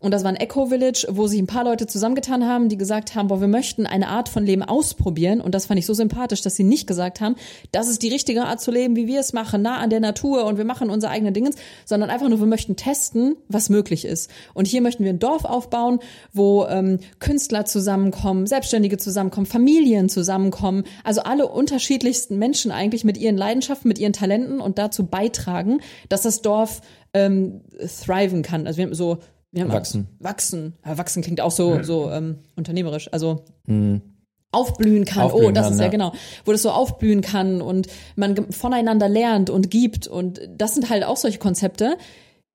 Speaker 1: Und das war ein Eco-Village, wo sich ein paar Leute zusammengetan haben, die gesagt haben, boah, wir möchten eine Art von Leben ausprobieren. Und das fand ich so sympathisch, dass sie nicht gesagt haben, das ist die richtige Art zu leben, wie wir es machen, nah an der Natur und wir machen unser eigenes Dingens, sondern einfach nur, wir möchten testen, was möglich ist. Und hier möchten wir ein Dorf aufbauen, wo ähm, Künstler zusammenkommen, Selbstständige zusammenkommen, Familien zusammenkommen, also alle unterschiedlichsten Menschen eigentlich mit ihren Leidenschaften, mit ihren Talenten und dazu beitragen, dass das Dorf ähm, thriven kann. Also wir haben so haben
Speaker 2: Wachsen.
Speaker 1: Wachsen. Ja, wachsen klingt auch so, so ähm, unternehmerisch. Also aufblühen kann.
Speaker 2: Aufblühen
Speaker 1: oh, das
Speaker 2: kann,
Speaker 1: ist ja,
Speaker 2: ja.
Speaker 1: genau, wo das so aufblühen kann und man voneinander lernt und gibt. Und das sind halt auch solche Konzepte,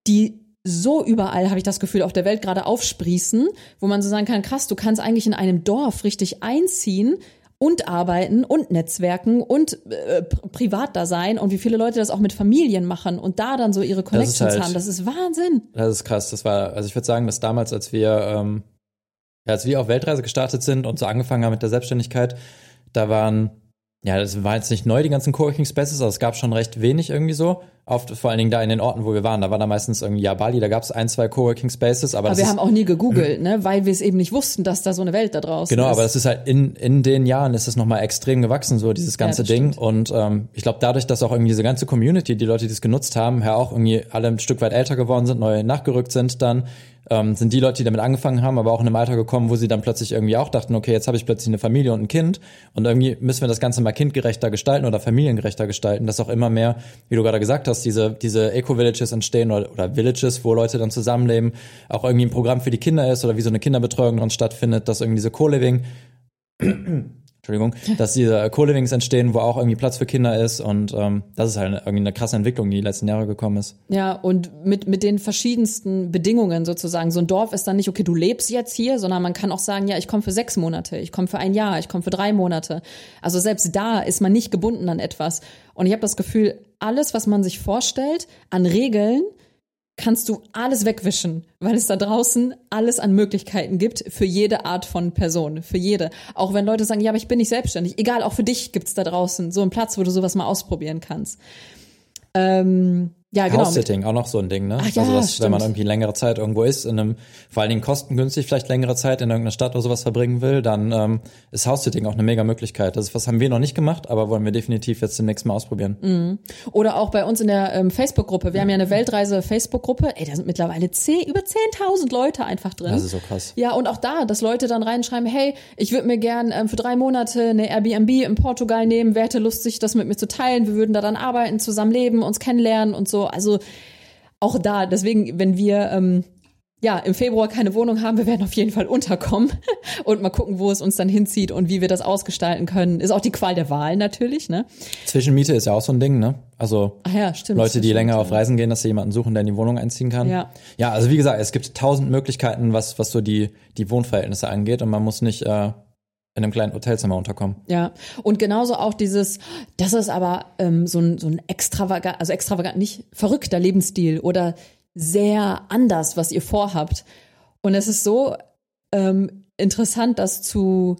Speaker 1: die so überall, habe ich das Gefühl, auf der Welt gerade aufsprießen, wo man so sagen kann, krass, du kannst eigentlich in einem Dorf richtig einziehen und arbeiten und Netzwerken und äh, pri- privat da sein und wie viele Leute das auch mit Familien machen und da dann so ihre Connections
Speaker 2: halt-
Speaker 1: haben. Das ist Wahnsinn.
Speaker 2: Das ist krass. Das war, also ich würde sagen, dass damals, als wir, ähm, als wir auf Weltreise gestartet sind und so angefangen haben mit der Selbstständigkeit, da waren, ja, das war jetzt nicht neu, die ganzen Coworking Spaces, aber es gab schon recht wenig irgendwie so. Auf, vor allen Dingen da in den Orten, wo wir waren. Da war da meistens irgendwie, ja, Bali, da gab es ein, zwei Coworking Spaces, aber,
Speaker 1: Aber wir
Speaker 2: ist,
Speaker 1: haben auch nie gegoogelt, ne, weil wir es eben nicht wussten, dass da so eine Welt da draußen
Speaker 2: Genau,
Speaker 1: ist.
Speaker 2: aber das ist halt in, in den Jahren ist es nochmal extrem gewachsen, so dieses ganze
Speaker 1: das
Speaker 2: Ding.
Speaker 1: stimmt.
Speaker 2: Und ähm, ich glaube, dadurch, dass auch irgendwie diese ganze Community, die Leute, die es genutzt haben, ja auch irgendwie alle ein Stück weit älter geworden sind, neu nachgerückt sind, dann ähm, sind die Leute, die damit angefangen haben, aber auch in einem Alter gekommen, wo sie dann plötzlich irgendwie auch dachten, okay, jetzt habe ich plötzlich eine Familie und ein Kind und irgendwie müssen wir das Ganze mal kindgerechter gestalten oder familiengerechter gestalten, dass auch immer mehr, wie du gerade gesagt hast, diese, diese Eco-Villages entstehen oder, oder Villages, wo Leute dann zusammenleben, auch irgendwie ein Programm für die Kinder ist oder wie so eine Kinderbetreuung dran stattfindet, dass irgendwie diese Co-Living Entschuldigung, dass diese Co-Livings entstehen, wo auch irgendwie Platz für Kinder ist und ähm, das ist halt irgendwie eine krasse Entwicklung, die die letzten Jahre gekommen ist.
Speaker 1: Ja, und mit, mit den verschiedensten Bedingungen sozusagen. So ein Dorf ist dann nicht, okay, du lebst jetzt hier, sondern man kann auch sagen, ja, ich komme für sechs Monate, ich komme für ein Jahr, ich komme für drei Monate. Also selbst da ist man nicht gebunden an etwas. Und ich habe das Gefühl, alles, was man sich vorstellt an Regeln, kannst du alles wegwischen, weil es da draußen alles an Möglichkeiten gibt für jede Art von Person, für jede. Auch wenn Leute sagen, ja, aber ich bin nicht selbstständig. Egal, auch für dich gibt's da draußen so einen Platz, wo du sowas mal ausprobieren kannst. Ähm, ja, genau.
Speaker 2: House-Sitting, auch noch so ein Ding, ne?
Speaker 1: Ach ja,
Speaker 2: also dass, wenn man irgendwie längere Zeit irgendwo ist, in einem, vor allen Dingen kostengünstig vielleicht längere Zeit in irgendeiner Stadt oder sowas verbringen will, dann ähm, ist House-Sitting auch eine mega Möglichkeit. Das ist was haben wir noch nicht gemacht, aber wollen wir definitiv jetzt demnächst mal ausprobieren.
Speaker 1: Mhm. Oder auch bei uns in der ähm, Facebook-Gruppe. Wir haben ja eine Weltreise-Facebook-Gruppe. Ey, da sind mittlerweile zehn, über 10.000 Leute einfach drin.
Speaker 2: Das ist so krass.
Speaker 1: Ja, und auch da, dass Leute dann reinschreiben, hey, ich würde mir gern ähm, für drei Monate eine Airbnb in Portugal nehmen, wer hätte Lust, sich das mit mir zu teilen, wir würden da dann arbeiten, zusammen leben, uns kennenlernen und so. Also auch da, deswegen, wenn wir ähm, ja im Februar keine Wohnung haben, wir werden auf jeden Fall unterkommen und mal gucken, wo es uns dann hinzieht und wie wir das ausgestalten können. Ist auch die Qual der Wahl natürlich, ne?
Speaker 2: Zwischenmiete ist ja auch so ein Ding, ne? Also
Speaker 1: Ach ja, stimmt.
Speaker 2: Leute, die länger auf Reisen gehen, dass sie jemanden suchen, der in die Wohnung einziehen kann.
Speaker 1: Ja.
Speaker 2: Ja, also wie gesagt, es gibt tausend Möglichkeiten, was, was so die, die Wohnverhältnisse angeht und man muss nicht äh, in einem kleinen Hotelzimmer unterkommen.
Speaker 1: Ja, und genauso auch dieses, das ist aber ähm, so ein, so ein extravagant, also extravagant, nicht verrückter Lebensstil oder sehr anders, was ihr vorhabt. Und es ist so ähm, interessant, das zu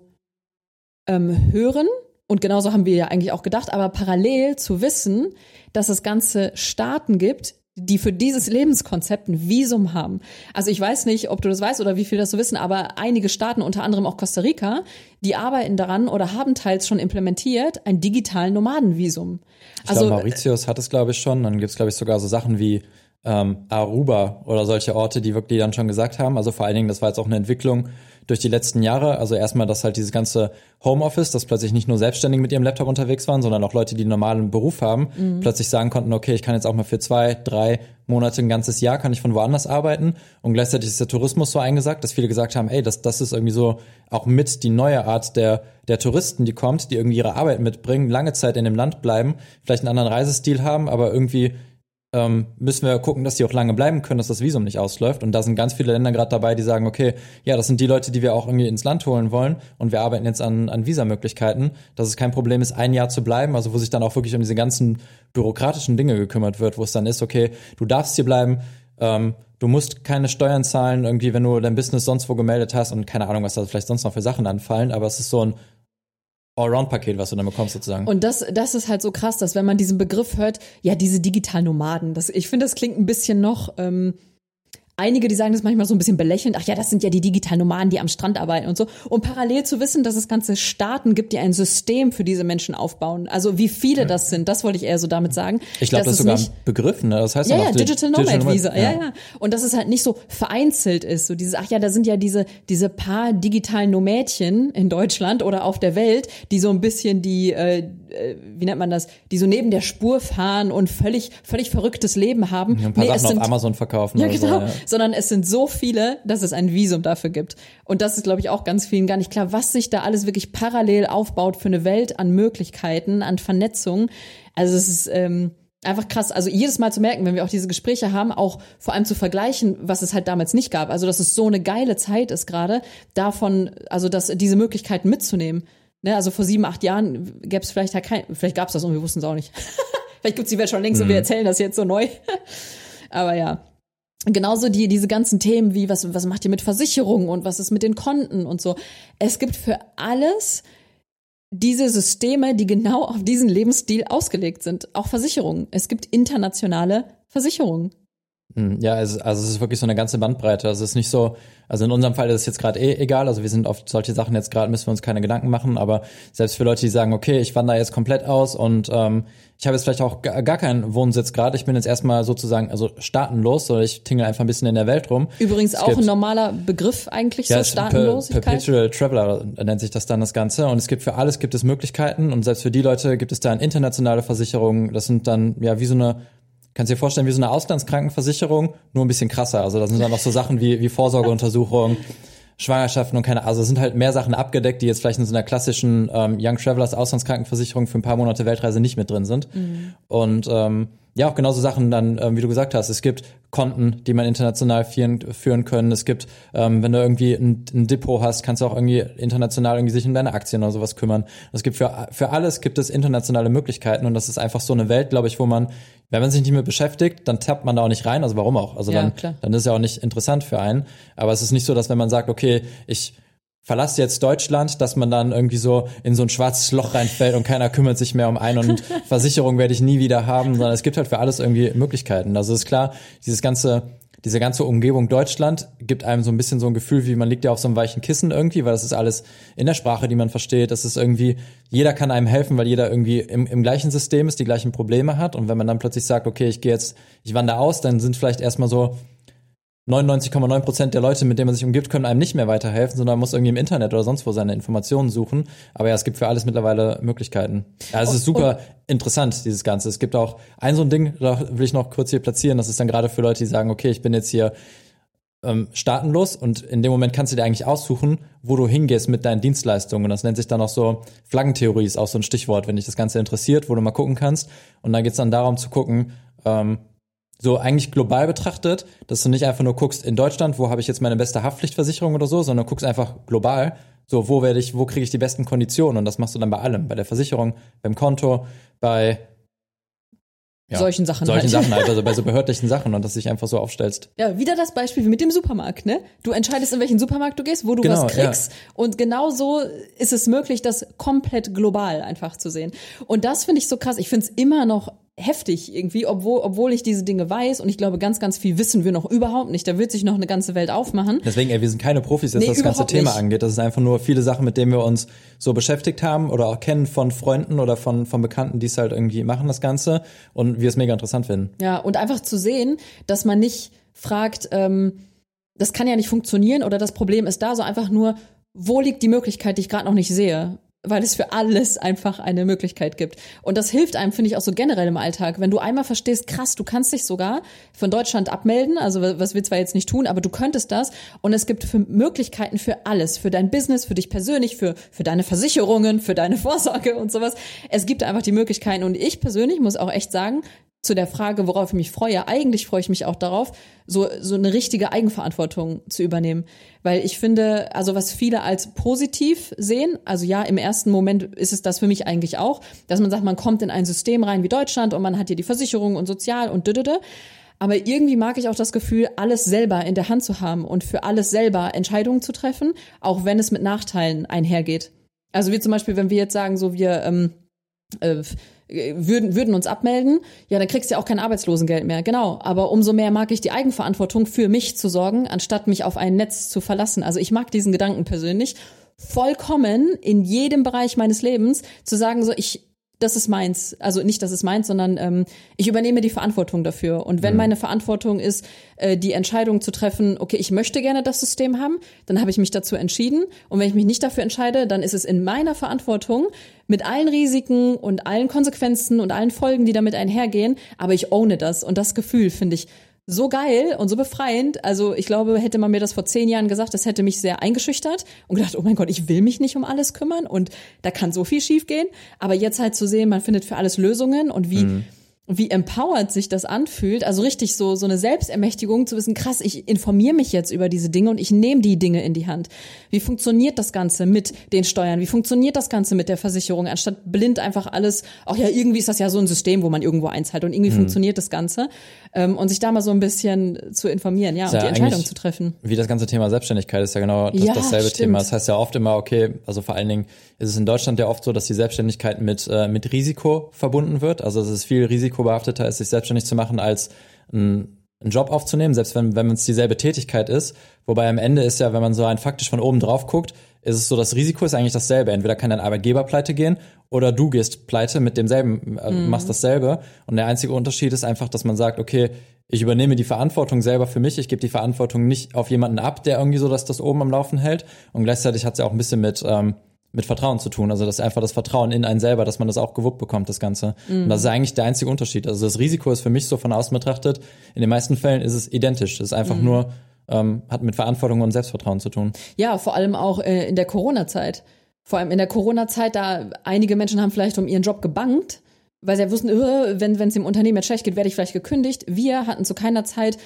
Speaker 1: ähm, hören. Und genauso haben wir ja eigentlich auch gedacht, aber parallel zu wissen, dass es ganze Staaten gibt, die für dieses Lebenskonzept ein Visum haben. Also ich weiß nicht, ob du das weißt oder wie viel das so wissen, aber einige Staaten, unter anderem auch Costa Rica, die arbeiten daran oder haben teils schon implementiert ein digitalen Nomadenvisum.
Speaker 2: Ich
Speaker 1: Also
Speaker 2: glaube, Mauritius hat es, glaube ich, schon. Dann gibt's glaube ich, sogar so Sachen wie ähm, Aruba oder solche Orte, die wirklich dann schon gesagt haben. Also vor allen Dingen, das war jetzt auch eine Entwicklung durch die letzten Jahre. Also erstmal, dass halt dieses ganze Homeoffice, dass plötzlich nicht nur Selbstständige mit ihrem Laptop unterwegs waren, sondern auch Leute, die einen normalen Beruf haben, mhm. plötzlich sagen konnten, okay, ich kann jetzt auch mal für zwei, drei Monate, ein ganzes Jahr, kann ich von woanders arbeiten. Und gleichzeitig ist der Tourismus so eingesagt, dass viele gesagt haben, ey, das, das ist irgendwie so auch mit die neue Art der, der Touristen, die kommt, die irgendwie ihre Arbeit mitbringen, lange Zeit in dem Land bleiben, vielleicht einen anderen Reisestil haben, aber irgendwie ähm, müssen wir gucken, dass die auch lange bleiben können, dass das Visum nicht ausläuft. Und da sind ganz viele Länder gerade dabei, die sagen, okay, ja, das sind die Leute, die wir auch irgendwie ins Land holen wollen und wir arbeiten jetzt an, an Visamöglichkeiten, dass es kein Problem ist, ein Jahr zu bleiben, also wo sich dann auch wirklich um diese ganzen bürokratischen Dinge gekümmert wird, wo es dann ist, okay, du darfst hier bleiben, ähm, du musst keine Steuern zahlen, irgendwie, wenn du dein Business sonst wo gemeldet hast und keine Ahnung, was da vielleicht sonst noch für Sachen anfallen, aber es ist so ein Allround-Paket, was du dann bekommst sozusagen.
Speaker 1: Und das, das ist halt so krass, dass wenn man diesen Begriff hört, ja, diese digitalen Nomaden, das, ich finde, das klingt ein bisschen noch ähm, einige, die sagen das manchmal so ein bisschen belächelnd, ach ja, das sind ja die digitalen Nomaden, die am Strand arbeiten und so. Und parallel zu wissen, dass es ganze Staaten gibt, die ein System für diese Menschen aufbauen. Also wie viele das sind, das wollte ich eher so damit sagen.
Speaker 2: Ich glaube, das ist sogar ein Begriff, ne? Das heißt
Speaker 1: ja,
Speaker 2: ja,
Speaker 1: Digital Nomad Visa, ja. ja, ja. Und dass es halt nicht so vereinzelt ist, so dieses, ach ja, da sind ja diese, diese paar digitalen Nomädchen in Deutschland oder auf der Welt, die so ein bisschen die, äh, äh wie nennt man das, die so neben der Spur fahren und völlig, völlig verrücktes Leben haben.
Speaker 2: Ja, ein paar nee, Sachen auf Amazon verkaufen.
Speaker 1: Ja, genau. So, ja sondern es sind so viele, dass es ein Visum dafür gibt. Und das ist, glaube ich, auch ganz vielen gar nicht klar, was sich da alles wirklich parallel aufbaut für eine Welt an Möglichkeiten, an Vernetzung. Also es ist ähm, einfach krass. Also jedes Mal zu merken, wenn wir auch diese Gespräche haben, auch vor allem zu vergleichen, was es halt damals nicht gab. Also dass es so eine geile Zeit ist gerade, davon, also dass diese Möglichkeiten mitzunehmen. Ne, also vor sieben, acht Jahren gäbe es vielleicht halt kein, vielleicht gab es das und wir wussten es auch nicht. vielleicht gibt es die Welt schon längst mhm. und wir mhm. erzählen das jetzt so neu. Aber ja genauso die, diese ganzen Themen wie, was, was macht ihr mit Versicherungen und was ist mit den Konten und so. Es gibt für alles diese Systeme, die genau auf diesen Lebensstil ausgelegt sind. Auch Versicherungen. Es gibt internationale Versicherungen.
Speaker 2: Hm, ja, also, also es ist wirklich so eine ganze Bandbreite. Also es ist nicht so, also in unserem Fall ist es jetzt gerade eh egal. Also wir sind auf solche Sachen jetzt gerade, müssen wir uns keine Gedanken machen. Aber selbst für Leute, die sagen, okay, ich wandere jetzt komplett aus und ähm, ich habe jetzt vielleicht auch gar keinen Wohnsitz gerade. Ich bin jetzt erstmal sozusagen, also staatenlos, sondern ich tingle einfach ein bisschen in der Welt rum.
Speaker 1: Übrigens es auch ein normaler Begriff eigentlich, ja, so Staatenlosigkeit.
Speaker 2: Per Perpetual Traveler nennt sich das dann das Ganze. Und es gibt für alles gibt es Möglichkeiten. Und selbst für die Leute gibt es dann internationale Versicherungen. Das sind dann ja wie so eine kannst dir vorstellen, wie so eine Auslandskrankenversicherung, nur ein bisschen krasser. Also da sind dann noch so Sachen wie, wie Vorsorgeuntersuchungen, Schwangerschaften und keine, also es sind halt mehr Sachen abgedeckt, die jetzt vielleicht in so einer klassischen ähm, Young Travelers Auslandskrankenversicherung für ein paar Monate Weltreise nicht mit drin sind. Mhm. Und ähm, ja, auch genauso Sachen dann, ähm, wie du gesagt hast. Es gibt Konten, die man international führen, führen können. Es gibt, ähm, wenn du irgendwie ein, ein, Depot hast, kannst du auch irgendwie international irgendwie sich um deine Aktien oder sowas kümmern. Es gibt für, für alles gibt es internationale Möglichkeiten und das ist einfach so eine Welt, glaube ich, wo man, wenn man sich nicht mehr beschäftigt, dann tappt man da auch nicht rein. Also warum auch? Also ja, dann, klar. dann ist ja auch nicht interessant für einen. Aber es ist nicht so, dass wenn man sagt, okay, ich verlasse jetzt Deutschland, dass man dann irgendwie so in so ein schwarzes Loch reinfällt und keiner kümmert sich mehr um einen und Versicherung werde ich nie wieder haben, sondern es gibt halt für alles irgendwie Möglichkeiten. Also ist klar, dieses ganze diese ganze Umgebung Deutschland gibt einem so ein bisschen so ein Gefühl, wie man liegt ja auf so einem weichen Kissen irgendwie, weil das ist alles in der Sprache, die man versteht. Das ist irgendwie, jeder kann einem helfen, weil jeder irgendwie im, im gleichen System ist, die gleichen Probleme hat. Und wenn man dann plötzlich sagt, okay, ich gehe jetzt, ich wandere aus, dann sind vielleicht erstmal so 99,9 Prozent der Leute, mit denen man sich umgibt, können einem nicht mehr weiterhelfen, sondern muss irgendwie im Internet oder sonst wo seine Informationen suchen. Aber ja, es gibt für alles mittlerweile Möglichkeiten. Ja, es ist super interessant, dieses Ganze. Es gibt auch ein so ein Ding, da will ich noch kurz hier platzieren, das ist dann gerade für Leute, die sagen, okay, ich bin jetzt hier ähm, staatenlos und in dem Moment kannst du dir eigentlich aussuchen, wo du hingehst mit deinen Dienstleistungen. Und das nennt sich dann auch so Flaggentheorie, ist auch so ein Stichwort, wenn dich das Ganze interessiert, wo du mal gucken kannst. Und dann geht's dann darum zu gucken, ähm, so eigentlich global betrachtet, dass du nicht einfach nur guckst in Deutschland, wo habe ich jetzt meine beste Haftpflichtversicherung oder so, sondern guckst einfach global, so wo werde ich, wo kriege ich die besten Konditionen und das machst du dann bei allem, bei der Versicherung, beim Konto, bei
Speaker 1: ja, solchen Sachen
Speaker 2: solchen halt. Sachen halt, also bei so behördlichen Sachen und dass du dich einfach so aufstellst.
Speaker 1: Ja, wieder das Beispiel wie mit dem Supermarkt, ne? Du entscheidest, in welchen Supermarkt du gehst, wo du genau, was kriegst ja. und genau so ist es möglich, das komplett global einfach zu sehen. Und das finde ich so krass. Ich finde es immer noch heftig irgendwie, obwohl, obwohl ich diese Dinge weiß und ich glaube, ganz, ganz viel wissen wir noch überhaupt nicht. Da wird sich noch eine ganze Welt aufmachen.
Speaker 2: Deswegen, ey, wir sind keine Profis, was
Speaker 1: Nee,
Speaker 2: das ganze Thema
Speaker 1: nicht.
Speaker 2: angeht. Das ist einfach nur viele Sachen, mit denen wir uns so beschäftigt haben oder auch kennen von Freunden oder von, von Bekannten, die es halt irgendwie machen, das Ganze. Und wir es mega interessant finden.
Speaker 1: Ja, und einfach zu sehen, dass man nicht fragt, ähm, das kann ja nicht funktionieren oder das Problem ist da, so einfach nur, wo liegt die Möglichkeit, die ich gerade noch nicht sehe? Weil es für alles einfach eine Möglichkeit gibt. Und das hilft einem, finde ich, auch so generell im Alltag. Wenn du einmal verstehst, krass, du kannst dich sogar von Deutschland abmelden, also was wir zwar jetzt nicht tun, aber du könntest das. Und es gibt für Möglichkeiten für alles, für dein Business, für dich persönlich, für, für deine Versicherungen, für deine Vorsorge und sowas. Es gibt einfach die Möglichkeiten. Und ich persönlich muss auch echt sagen, zu der Frage, worauf ich mich freue. Eigentlich freue ich mich auch darauf, so, so eine richtige Eigenverantwortung zu übernehmen. Weil ich finde, also was viele als positiv sehen, also ja, im ersten Moment ist es das für mich eigentlich auch, dass man sagt, man kommt in ein System rein wie Deutschland und man hat hier die Versicherung und Sozial und dödödö. Aber irgendwie mag ich auch das Gefühl, alles selber in der Hand zu haben und für alles selber Entscheidungen zu treffen, auch wenn es mit Nachteilen einhergeht. Also wie zum Beispiel, wenn wir jetzt sagen, so wir ähm, äh, würden, würden uns abmelden, ja, dann kriegst du ja auch kein Arbeitslosengeld mehr. Genau. Aber umso mehr mag ich die Eigenverantwortung für mich zu sorgen, anstatt mich auf ein Netz zu verlassen. Also ich mag diesen Gedanken persönlich vollkommen in jedem Bereich meines Lebens zu sagen, so ich, das ist meins. Also nicht, das ist meins, sondern ähm, ich übernehme die Verantwortung dafür. Und wenn meine Verantwortung ist, äh, die Entscheidung zu treffen, okay, ich möchte gerne das System haben, dann habe ich mich dazu entschieden. Und wenn ich mich nicht dafür entscheide, dann ist es in meiner Verantwortung mit allen Risiken und allen Konsequenzen und allen Folgen, die damit einhergehen. Aber ich ohne das. Und das Gefühl finde ich so geil und so befreiend. Also ich glaube, hätte man mir das vor zehn Jahren gesagt, das hätte mich sehr eingeschüchtert und gedacht, oh mein Gott, ich will mich nicht um alles kümmern und da kann so viel schiefgehen. Aber jetzt halt zu sehen, man findet für alles Lösungen und wie wie empowered sich das anfühlt, also richtig so so eine Selbstermächtigung zu wissen, krass, ich informiere mich jetzt über diese Dinge und ich nehme die Dinge in die Hand. Wie funktioniert das Ganze mit den Steuern? Wie funktioniert das Ganze mit der Versicherung? Anstatt blind einfach alles, ach ja, irgendwie ist das ja so ein System, wo man irgendwo einzahlt und irgendwie funktioniert das Ganze. Ähm, und sich da mal so ein bisschen zu informieren, ja, und
Speaker 2: ja
Speaker 1: die Entscheidung zu treffen.
Speaker 2: Wie das ganze Thema Selbstständigkeit ist ja genau das,
Speaker 1: Ja,
Speaker 2: dasselbe
Speaker 1: stimmt.
Speaker 2: Thema. Das heißt ja oft immer, okay, also vor allen Dingen ist es in Deutschland ja oft so, dass die Selbstständigkeit mit, äh, mit Risiko verbunden wird. Also es ist viel risikobehafteter, ist, sich selbstständig zu machen, als ein einen Job aufzunehmen, selbst wenn, wenn es dieselbe Tätigkeit ist. Wobei am Ende ist ja, wenn man so ein faktisch von oben drauf guckt, ist es so, das Risiko ist eigentlich dasselbe. Entweder kann dein Arbeitgeber pleite gehen oder du gehst pleite mit demselben, äh, machst dasselbe. Und der einzige Unterschied ist einfach, dass man sagt, okay, ich übernehme die Verantwortung selber für mich, ich gebe die Verantwortung nicht auf jemanden ab, der irgendwie so das, das oben am Laufen hält. Und gleichzeitig hat es ja auch ein bisschen mit, ähm, mit Vertrauen zu tun. Also das ist einfach das Vertrauen in einen selber, dass man das auch gewuppt bekommt, das Ganze. Und das ist eigentlich der einzige Unterschied. Also das Risiko ist für mich so von außen betrachtet, in den meisten Fällen ist es identisch. Es ist einfach nur, ähm, hat mit Verantwortung und Selbstvertrauen zu tun.
Speaker 1: Ja, vor allem auch äh, in der Corona-Zeit. Vor allem in der Corona-Zeit, da einige Menschen haben vielleicht um ihren Job gebankt, weil sie ja wussten, äh, wenn es dem Unternehmen jetzt schlecht geht, werde ich vielleicht gekündigt. Wir hatten zu keiner Zeit,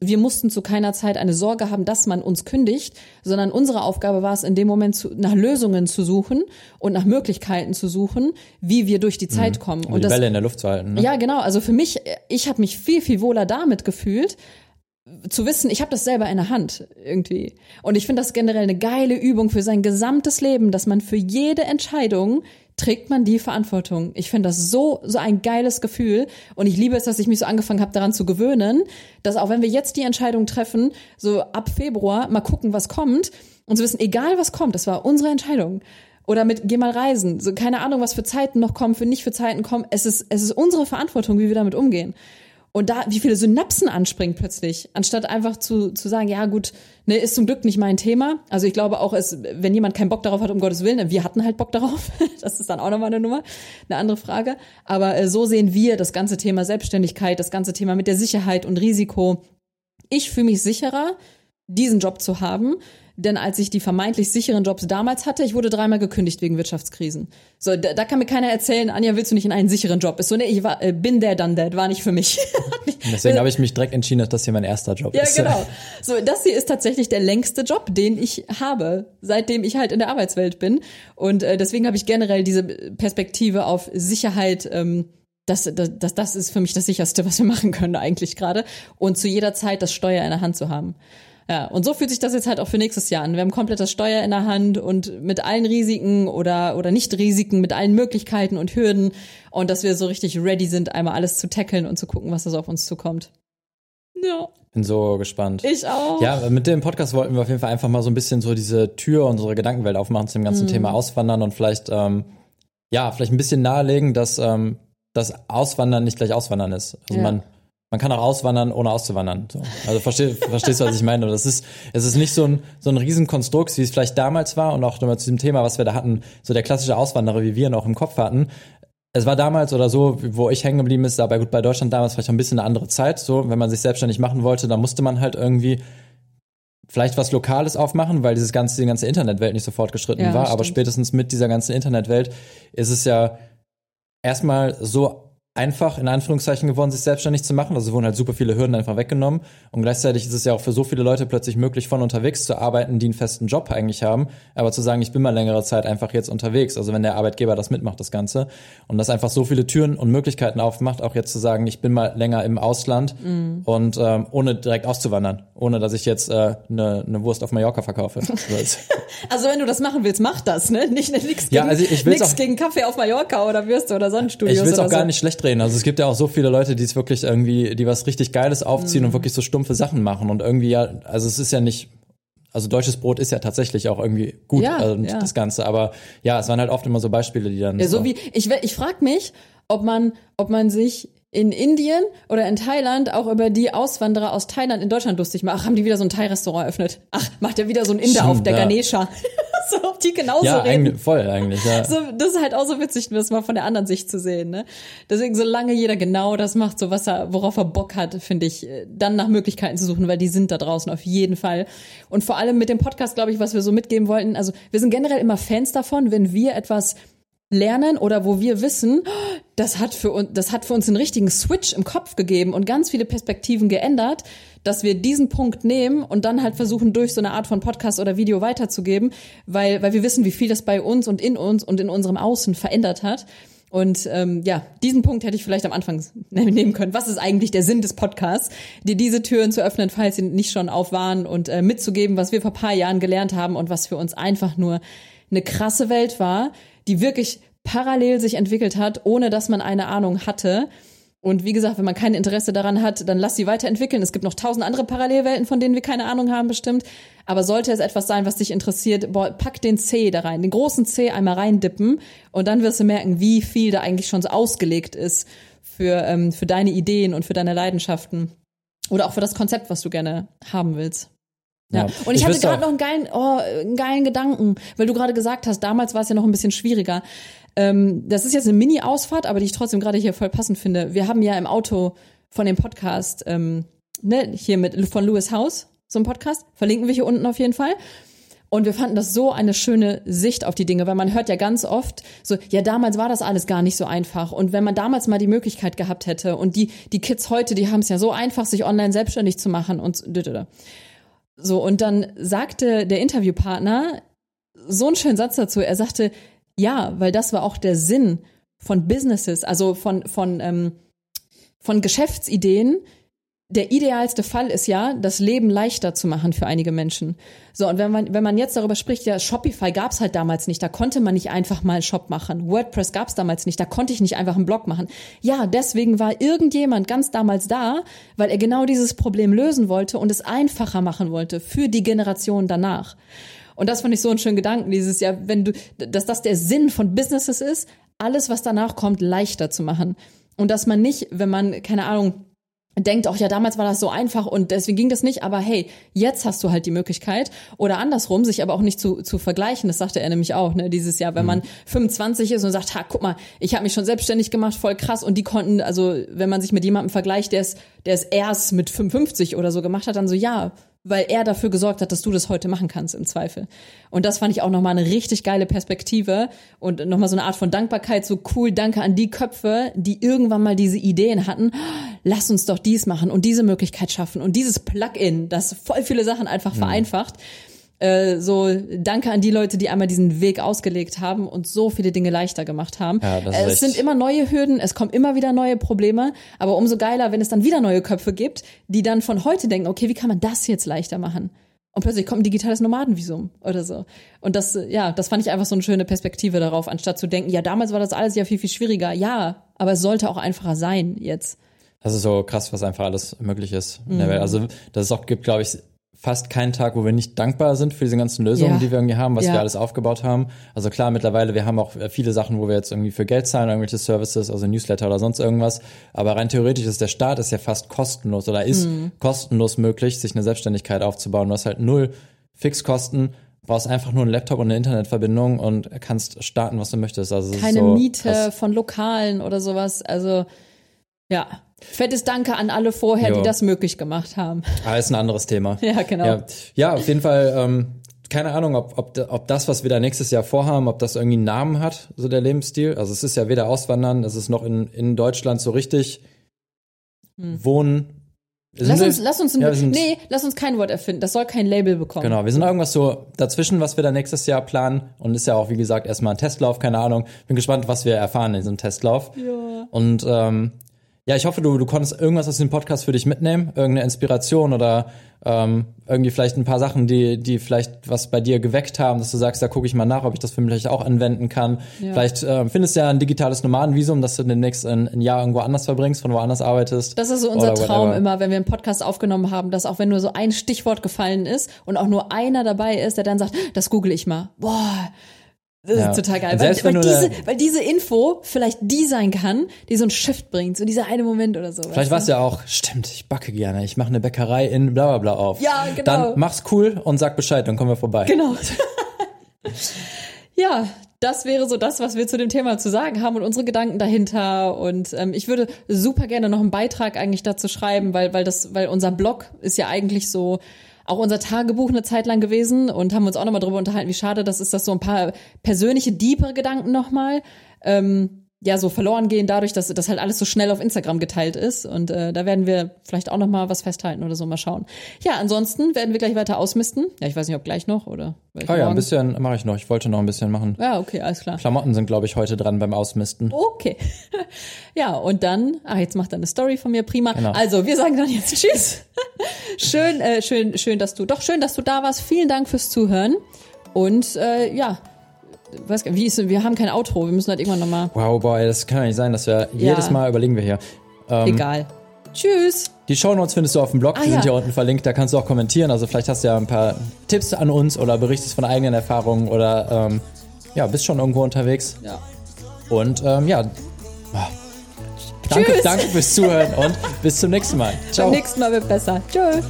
Speaker 1: wir mussten zu keiner Zeit eine Sorge haben, dass man uns kündigt, sondern unsere Aufgabe war es, in dem Moment zu, nach Lösungen zu suchen und nach Möglichkeiten zu suchen, wie wir durch die Zeit kommen.
Speaker 2: Um die
Speaker 1: das,
Speaker 2: Bälle in der Luft zu halten. Ne?
Speaker 1: ja, genau. Also für mich, ich habe mich viel, viel wohler damit gefühlt, zu wissen, ich habe das selber in der Hand irgendwie. Und ich finde das generell eine geile Übung für sein gesamtes Leben, dass man für jede Entscheidung trägt man die Verantwortung. Ich finde das so so ein geiles Gefühl und ich liebe es, dass ich mich so angefangen habe daran zu gewöhnen, dass auch wenn wir jetzt die Entscheidung treffen, so ab Februar mal gucken, was kommt und zu wissen, egal was kommt, das war unsere Entscheidung. Oder mit geh mal reisen, so keine Ahnung, was für Zeiten noch kommen, für nicht für Zeiten kommen. Es ist es ist unsere Verantwortung, wie wir damit umgehen. Und da, wie viele Synapsen anspringen plötzlich, anstatt einfach zu, zu sagen, ja gut, ne, ist zum Glück nicht mein Thema. Also ich glaube auch, es, wenn jemand keinen Bock darauf hat, um Gottes Willen, wir hatten halt Bock darauf. Das ist dann auch nochmal eine Nummer, eine andere Frage. Aber äh, so sehen wir das ganze Thema Selbstständigkeit, das ganze Thema mit der Sicherheit und Risiko. Ich fühle mich sicherer, diesen Job zu haben, denn als ich die vermeintlich sicheren Jobs damals hatte, ich wurde dreimal gekündigt wegen Wirtschaftskrisen. So, da, da kann mir keiner erzählen, Anja, willst du nicht in einen sicheren Job? Ist so, nee, ich war, äh, bin der, dann der, war nicht für mich.
Speaker 2: Deswegen habe ich mich direkt entschieden, dass das hier mein erster Job
Speaker 1: Ja,
Speaker 2: ist.
Speaker 1: genau. So, das hier ist tatsächlich der längste Job, den ich habe, seitdem ich halt in der Arbeitswelt bin. Und äh, deswegen habe ich generell diese Perspektive auf Sicherheit. Ähm, das, das, das, das ist für mich das sicherste, was wir machen können eigentlich gerade. Und zu jeder Zeit das Steuer in der Hand zu haben. Ja, und so fühlt sich das jetzt halt auch für nächstes Jahr an. Wir haben komplett das Steuer in der Hand und mit allen Risiken oder, oder Nicht-Risiken, mit allen Möglichkeiten und Hürden und dass wir so richtig ready sind, einmal alles zu tackeln und zu gucken, was da so auf uns zukommt. Ja.
Speaker 2: Bin so gespannt.
Speaker 1: Ich auch.
Speaker 2: Ja, mit dem Podcast wollten wir auf jeden Fall einfach mal so ein bisschen so diese Tür unserer Gedankenwelt aufmachen zu dem ganzen mhm. Thema Auswandern und vielleicht, ähm, ja, vielleicht ein bisschen nahelegen, dass ähm, das Auswandern nicht gleich Auswandern ist. Also ja. man man kann auch auswandern, ohne auszuwandern. So. Also versteh, verstehst du, was ich meine? Das ist, es ist nicht so ein, so ein Riesenkonstrukt, wie es vielleicht damals war und auch nochmal zu diesem Thema, was wir da hatten, so der klassische Auswanderer, wie wir ihn auch im Kopf hatten. Es war damals oder so, wo ich hängen geblieben ist, dabei gut bei Deutschland damals vielleicht auch ein bisschen eine andere Zeit. So, wenn man sich selbstständig machen wollte, dann musste man halt irgendwie vielleicht was Lokales aufmachen, weil dieses ganze, die ganze Internetwelt nicht so fortgeschritten ja, war. Stimmt. Aber spätestens mit dieser ganzen Internetwelt ist es ja erstmal so einfach in Anführungszeichen geworden, sich selbstständig zu machen. Also wurden halt super viele Hürden einfach weggenommen. Und gleichzeitig ist es ja auch für so viele Leute plötzlich möglich, von unterwegs zu arbeiten, die einen festen Job eigentlich haben, aber zu sagen, ich bin mal längere Zeit einfach jetzt unterwegs. Also wenn der Arbeitgeber das mitmacht, das Ganze. Und das einfach so viele Türen und Möglichkeiten aufmacht, auch jetzt zu sagen, ich bin mal länger im Ausland mhm. und ähm, ohne direkt auszuwandern, ohne dass ich jetzt äh, eine, eine Wurst auf Mallorca verkaufe.
Speaker 1: also wenn du das machen willst, mach das, ne? Nicht nichts
Speaker 2: gegen, ja, also ich
Speaker 1: gegen Kaffee auf Mallorca oder Würste oder Sonnenstudios.
Speaker 2: Ich will es auch
Speaker 1: so.
Speaker 2: gar nicht schlecht drehen. Also es gibt ja auch so viele Leute, die es wirklich irgendwie, die was richtig Geiles aufziehen mhm. und wirklich so stumpfe Sachen machen und irgendwie ja, also es ist ja nicht, also deutsches Brot ist ja tatsächlich auch irgendwie gut ja, also ja. das Ganze, aber ja, es waren halt oft immer so Beispiele, die dann.
Speaker 1: Ja, so, so wie ich, ich frag mich, ob man, ob man sich in Indien oder in Thailand auch über die Auswanderer aus Thailand in Deutschland lustig macht. Ach, haben die wieder so ein Thai-Restaurant eröffnet? Ach, macht ja wieder so ein Inder Stimmt, auf der ja. Ganesha. so, ob die genauso
Speaker 2: ja,
Speaker 1: reden.
Speaker 2: Eigentlich, voll eigentlich, ja.
Speaker 1: So, das ist halt auch so witzig, das mal von der anderen Sicht zu sehen, ne? Deswegen, solange jeder genau das macht, so was er, worauf er Bock hat, finde ich, äh, dann nach Möglichkeiten zu suchen, weil die sind da draußen auf jeden Fall. Und vor allem mit dem Podcast, glaube ich, was wir so mitgeben wollten, also wir sind generell immer Fans davon, wenn wir etwas lernen oder wo wir wissen, das hat für uns, das hat für uns einen richtigen Switch im Kopf gegeben und ganz viele Perspektiven geändert, dass wir diesen Punkt nehmen und dann halt versuchen, durch so eine Art von Podcast oder Video weiterzugeben, weil, weil wir wissen, wie viel das bei uns und in uns und in unserem Außen verändert hat. Und ähm, ja, diesen Punkt hätte ich vielleicht am Anfang nehmen können. Was ist eigentlich der Sinn des Podcasts? Dir diese Türen zu öffnen, falls sie nicht schon auf waren und äh, mitzugeben, was wir vor paar Jahren gelernt haben und was für uns einfach nur eine krasse Welt war, die wirklich parallel sich entwickelt hat, ohne dass man eine Ahnung hatte. Und wie gesagt, wenn man kein Interesse daran hat, dann lass sie weiterentwickeln. Es gibt noch tausend andere Parallelwelten, von denen wir keine Ahnung haben, bestimmt. Aber sollte es etwas sein, was dich interessiert, boah, pack den C da rein, den großen C einmal reindippen und dann wirst du merken, wie viel da eigentlich schon so ausgelegt ist für, ähm, für deine Ideen und für deine Leidenschaften. Oder auch für das Konzept, was du gerne haben willst. Ja. Und ich, ich hatte gerade noch einen geilen, oh, einen geilen Gedanken, weil du gerade gesagt hast, damals war es ja noch ein bisschen schwieriger. Ähm, das ist jetzt eine Mini-Ausfahrt, aber die ich trotzdem gerade hier voll passend finde. Wir haben ja im Auto von dem Podcast, ähm, ne, hier mit von Lewis House, so ein Podcast, verlinken wir hier unten auf jeden Fall. Und wir fanden das so eine schöne Sicht auf die Dinge, weil man hört ja ganz oft so, ja, damals war das alles gar nicht so einfach. Und wenn man damals mal die Möglichkeit gehabt hätte und die, die Kids heute, die haben es ja so einfach, sich online selbstständig zu machen und so, und dann sagte der Interviewpartner so einen schönen Satz dazu. Er sagte, ja, weil das war auch der Sinn von Businesses, also von, von, ähm, von Geschäftsideen, der idealste Fall ist ja, das Leben leichter zu machen für einige Menschen. So, und wenn man, wenn man jetzt darüber spricht, ja, Shopify gab's halt damals nicht, da konnte man nicht einfach mal einen Shop machen. WordPress gab's damals nicht, da konnte ich nicht einfach einen Blog machen. Ja, deswegen war irgendjemand ganz damals da, weil er genau dieses Problem lösen wollte und es einfacher machen wollte für die Generation danach. Und das fand ich so einen schönen Gedanken, dieses Jahr, wenn du, dass das der Sinn von Businesses ist, alles, was danach kommt, leichter zu machen. Und dass man nicht, wenn man, keine Ahnung, denkt auch, ja, damals war das so einfach und deswegen ging das nicht, aber hey, jetzt hast du halt die Möglichkeit oder andersrum, sich aber auch nicht zu, zu vergleichen, das sagte er nämlich auch, ne, dieses Jahr, wenn mhm. man 25 ist und sagt, ha, guck mal, ich habe mich schon selbstständig gemacht, voll krass und die konnten, also wenn man sich mit jemandem vergleicht, der es der es erst mit 55 oder so gemacht hat, dann so, ja, weil er dafür gesorgt hat, dass du das heute machen kannst im Zweifel. Und das fand ich auch nochmal eine richtig geile Perspektive und nochmal so eine Art von Dankbarkeit, so cool, danke an die Köpfe, die irgendwann mal diese Ideen hatten, lass uns doch dies machen und diese Möglichkeit schaffen und dieses Plugin, das voll viele Sachen einfach mhm. Äh, so danke an die Leute, die einmal diesen Weg ausgelegt haben und so viele Dinge leichter gemacht haben.
Speaker 2: Ja, das
Speaker 1: äh, es sind immer neue Hürden, es kommen immer wieder neue Probleme, aber umso geiler, wenn es dann wieder neue Köpfe gibt, die dann von heute denken, okay, wie kann man das jetzt leichter machen? Und plötzlich kommt ein digitales Nomadenvisum oder so. Und das, äh, ja, das fand ich einfach so eine schöne Perspektive darauf, anstatt zu denken, ja, damals war das alles ja viel, viel schwieriger. Ja, aber es sollte auch einfacher sein jetzt.
Speaker 2: Das ist so krass, was einfach alles möglich ist in
Speaker 1: Mhm.
Speaker 2: der Welt. Also, dass es auch gibt, glaube ich, fast keinen Tag, wo wir nicht dankbar sind für diese ganzen Lösungen,
Speaker 1: Ja.
Speaker 2: die wir irgendwie haben, was
Speaker 1: Ja.
Speaker 2: wir alles aufgebaut haben. Also klar, mittlerweile, wir haben auch äh, viele Sachen, wo wir jetzt irgendwie für Geld zahlen, irgendwelche Services, also Newsletter oder sonst irgendwas. Aber rein theoretisch ist der Start ist ja fast kostenlos oder ist
Speaker 1: Mhm.
Speaker 2: kostenlos möglich, sich eine Selbstständigkeit aufzubauen. Du hast halt null Fixkosten, brauchst einfach nur einen Laptop und eine Internetverbindung und kannst starten, was du möchtest. Also
Speaker 1: Keine
Speaker 2: so
Speaker 1: Miete
Speaker 2: krass.
Speaker 1: von Lokalen oder sowas. Also, ja. Fettes Danke an alle vorher,
Speaker 2: Jo.
Speaker 1: die das möglich gemacht haben.
Speaker 2: Aber ist ein anderes Thema.
Speaker 1: Ja, genau.
Speaker 2: Ja, ja auf jeden Fall, ähm, keine Ahnung, ob, ob, ob das, was wir da nächstes Jahr vorhaben, ob das irgendwie einen Namen hat, so der Lebensstil. Also es ist ja weder Auswandern, es ist noch in, in Deutschland so richtig Wohnen.
Speaker 1: Hm. Lass
Speaker 2: sind-
Speaker 1: uns, lass uns, ein,
Speaker 2: ja, sind,
Speaker 1: nee, lass uns kein Wort erfinden. Das soll kein Label bekommen.
Speaker 2: Genau, wir sind irgendwas so dazwischen, was wir da nächstes Jahr planen. Und ist ja auch, wie gesagt, erstmal ein Testlauf, keine Ahnung. Bin gespannt, was wir erfahren in diesem Testlauf.
Speaker 1: Ja.
Speaker 2: Und ähm, ja, ich hoffe, du, du konntest irgendwas aus dem Podcast für dich mitnehmen, irgendeine Inspiration oder ähm, irgendwie vielleicht ein paar Sachen, die, die vielleicht was bei dir geweckt haben, dass du sagst, da gucke ich mal nach, ob ich das für mich vielleicht auch anwenden kann.
Speaker 1: Ja.
Speaker 2: Vielleicht ähm, findest du ja ein digitales Nomadenvisum, dass du demnächst ein, ein Jahr irgendwo anders verbringst, von woanders arbeitest.
Speaker 1: Das ist so unser Traum
Speaker 2: whatever.
Speaker 1: immer, wenn wir einen Podcast aufgenommen haben, dass auch wenn nur so ein Stichwort gefallen ist und auch nur einer dabei ist, der dann sagt, das google ich mal. Boah, das
Speaker 2: Ja.
Speaker 1: ist total geil. Weil, weil, diese, weil diese Info vielleicht die sein kann, die so einen Shift bringt, so dieser eine Moment oder so.
Speaker 2: Vielleicht war es ja auch, stimmt, ich backe gerne, ich mache eine Bäckerei in bla bla bla auf.
Speaker 1: Ja, genau.
Speaker 2: Dann mach's cool und sag Bescheid, dann kommen wir vorbei.
Speaker 1: Genau. ja, das wäre so das, was wir zu dem Thema zu sagen haben und unsere Gedanken dahinter. Und ähm, ich würde super gerne noch einen Beitrag eigentlich dazu schreiben, weil, weil das, weil unser Blog ist ja eigentlich so auch unser Tagebuch eine Zeit lang gewesen und haben uns auch nochmal drüber unterhalten, wie schade das ist, dass so ein paar persönliche, deepere Gedanken nochmal ähm, ja so verloren gehen dadurch, dass das halt alles so schnell auf Instagram geteilt ist und äh, da werden wir vielleicht auch noch mal was festhalten oder so mal schauen. Ja, ansonsten werden wir gleich weiter ausmisten. Ja, ich weiß nicht, ob gleich noch oder
Speaker 2: Ah ja, ein bisschen mache ich noch. Ich wollte noch ein bisschen machen.
Speaker 1: Ja, okay, alles klar.
Speaker 2: Klamotten sind, glaube ich, heute dran beim Ausmisten.
Speaker 1: Okay. Ja, und dann, ah, jetzt macht er eine Story von mir, prima.
Speaker 2: Genau.
Speaker 1: Also, wir sagen dann jetzt Tschüss. schön, äh, schön, schön, dass du, doch schön, dass du da warst. Vielen Dank fürs Zuhören. Und äh, ja, weiß gar wie ist, wir haben kein Outro, wir müssen halt irgendwann nochmal.
Speaker 2: Wow, boy, das kann ja nicht sein, dass wir jedes Mal überlegen wir hier. Ähm,
Speaker 1: Egal. Tschüss.
Speaker 2: Die Shownotes findest du auf dem Blog,
Speaker 1: Ah,
Speaker 2: die sind
Speaker 1: ja.
Speaker 2: hier unten verlinkt, da kannst du auch kommentieren. Also vielleicht hast du ja ein paar Tipps an uns oder berichtest von eigenen Erfahrungen oder ähm, ja, bist schon irgendwo unterwegs.
Speaker 1: Ja.
Speaker 2: Und ähm, ja, danke,
Speaker 1: Tschüss.
Speaker 2: danke fürs Zuhören und bis zum nächsten Mal. Ciao.
Speaker 1: Beim nächsten Mal wird besser. Tschüss.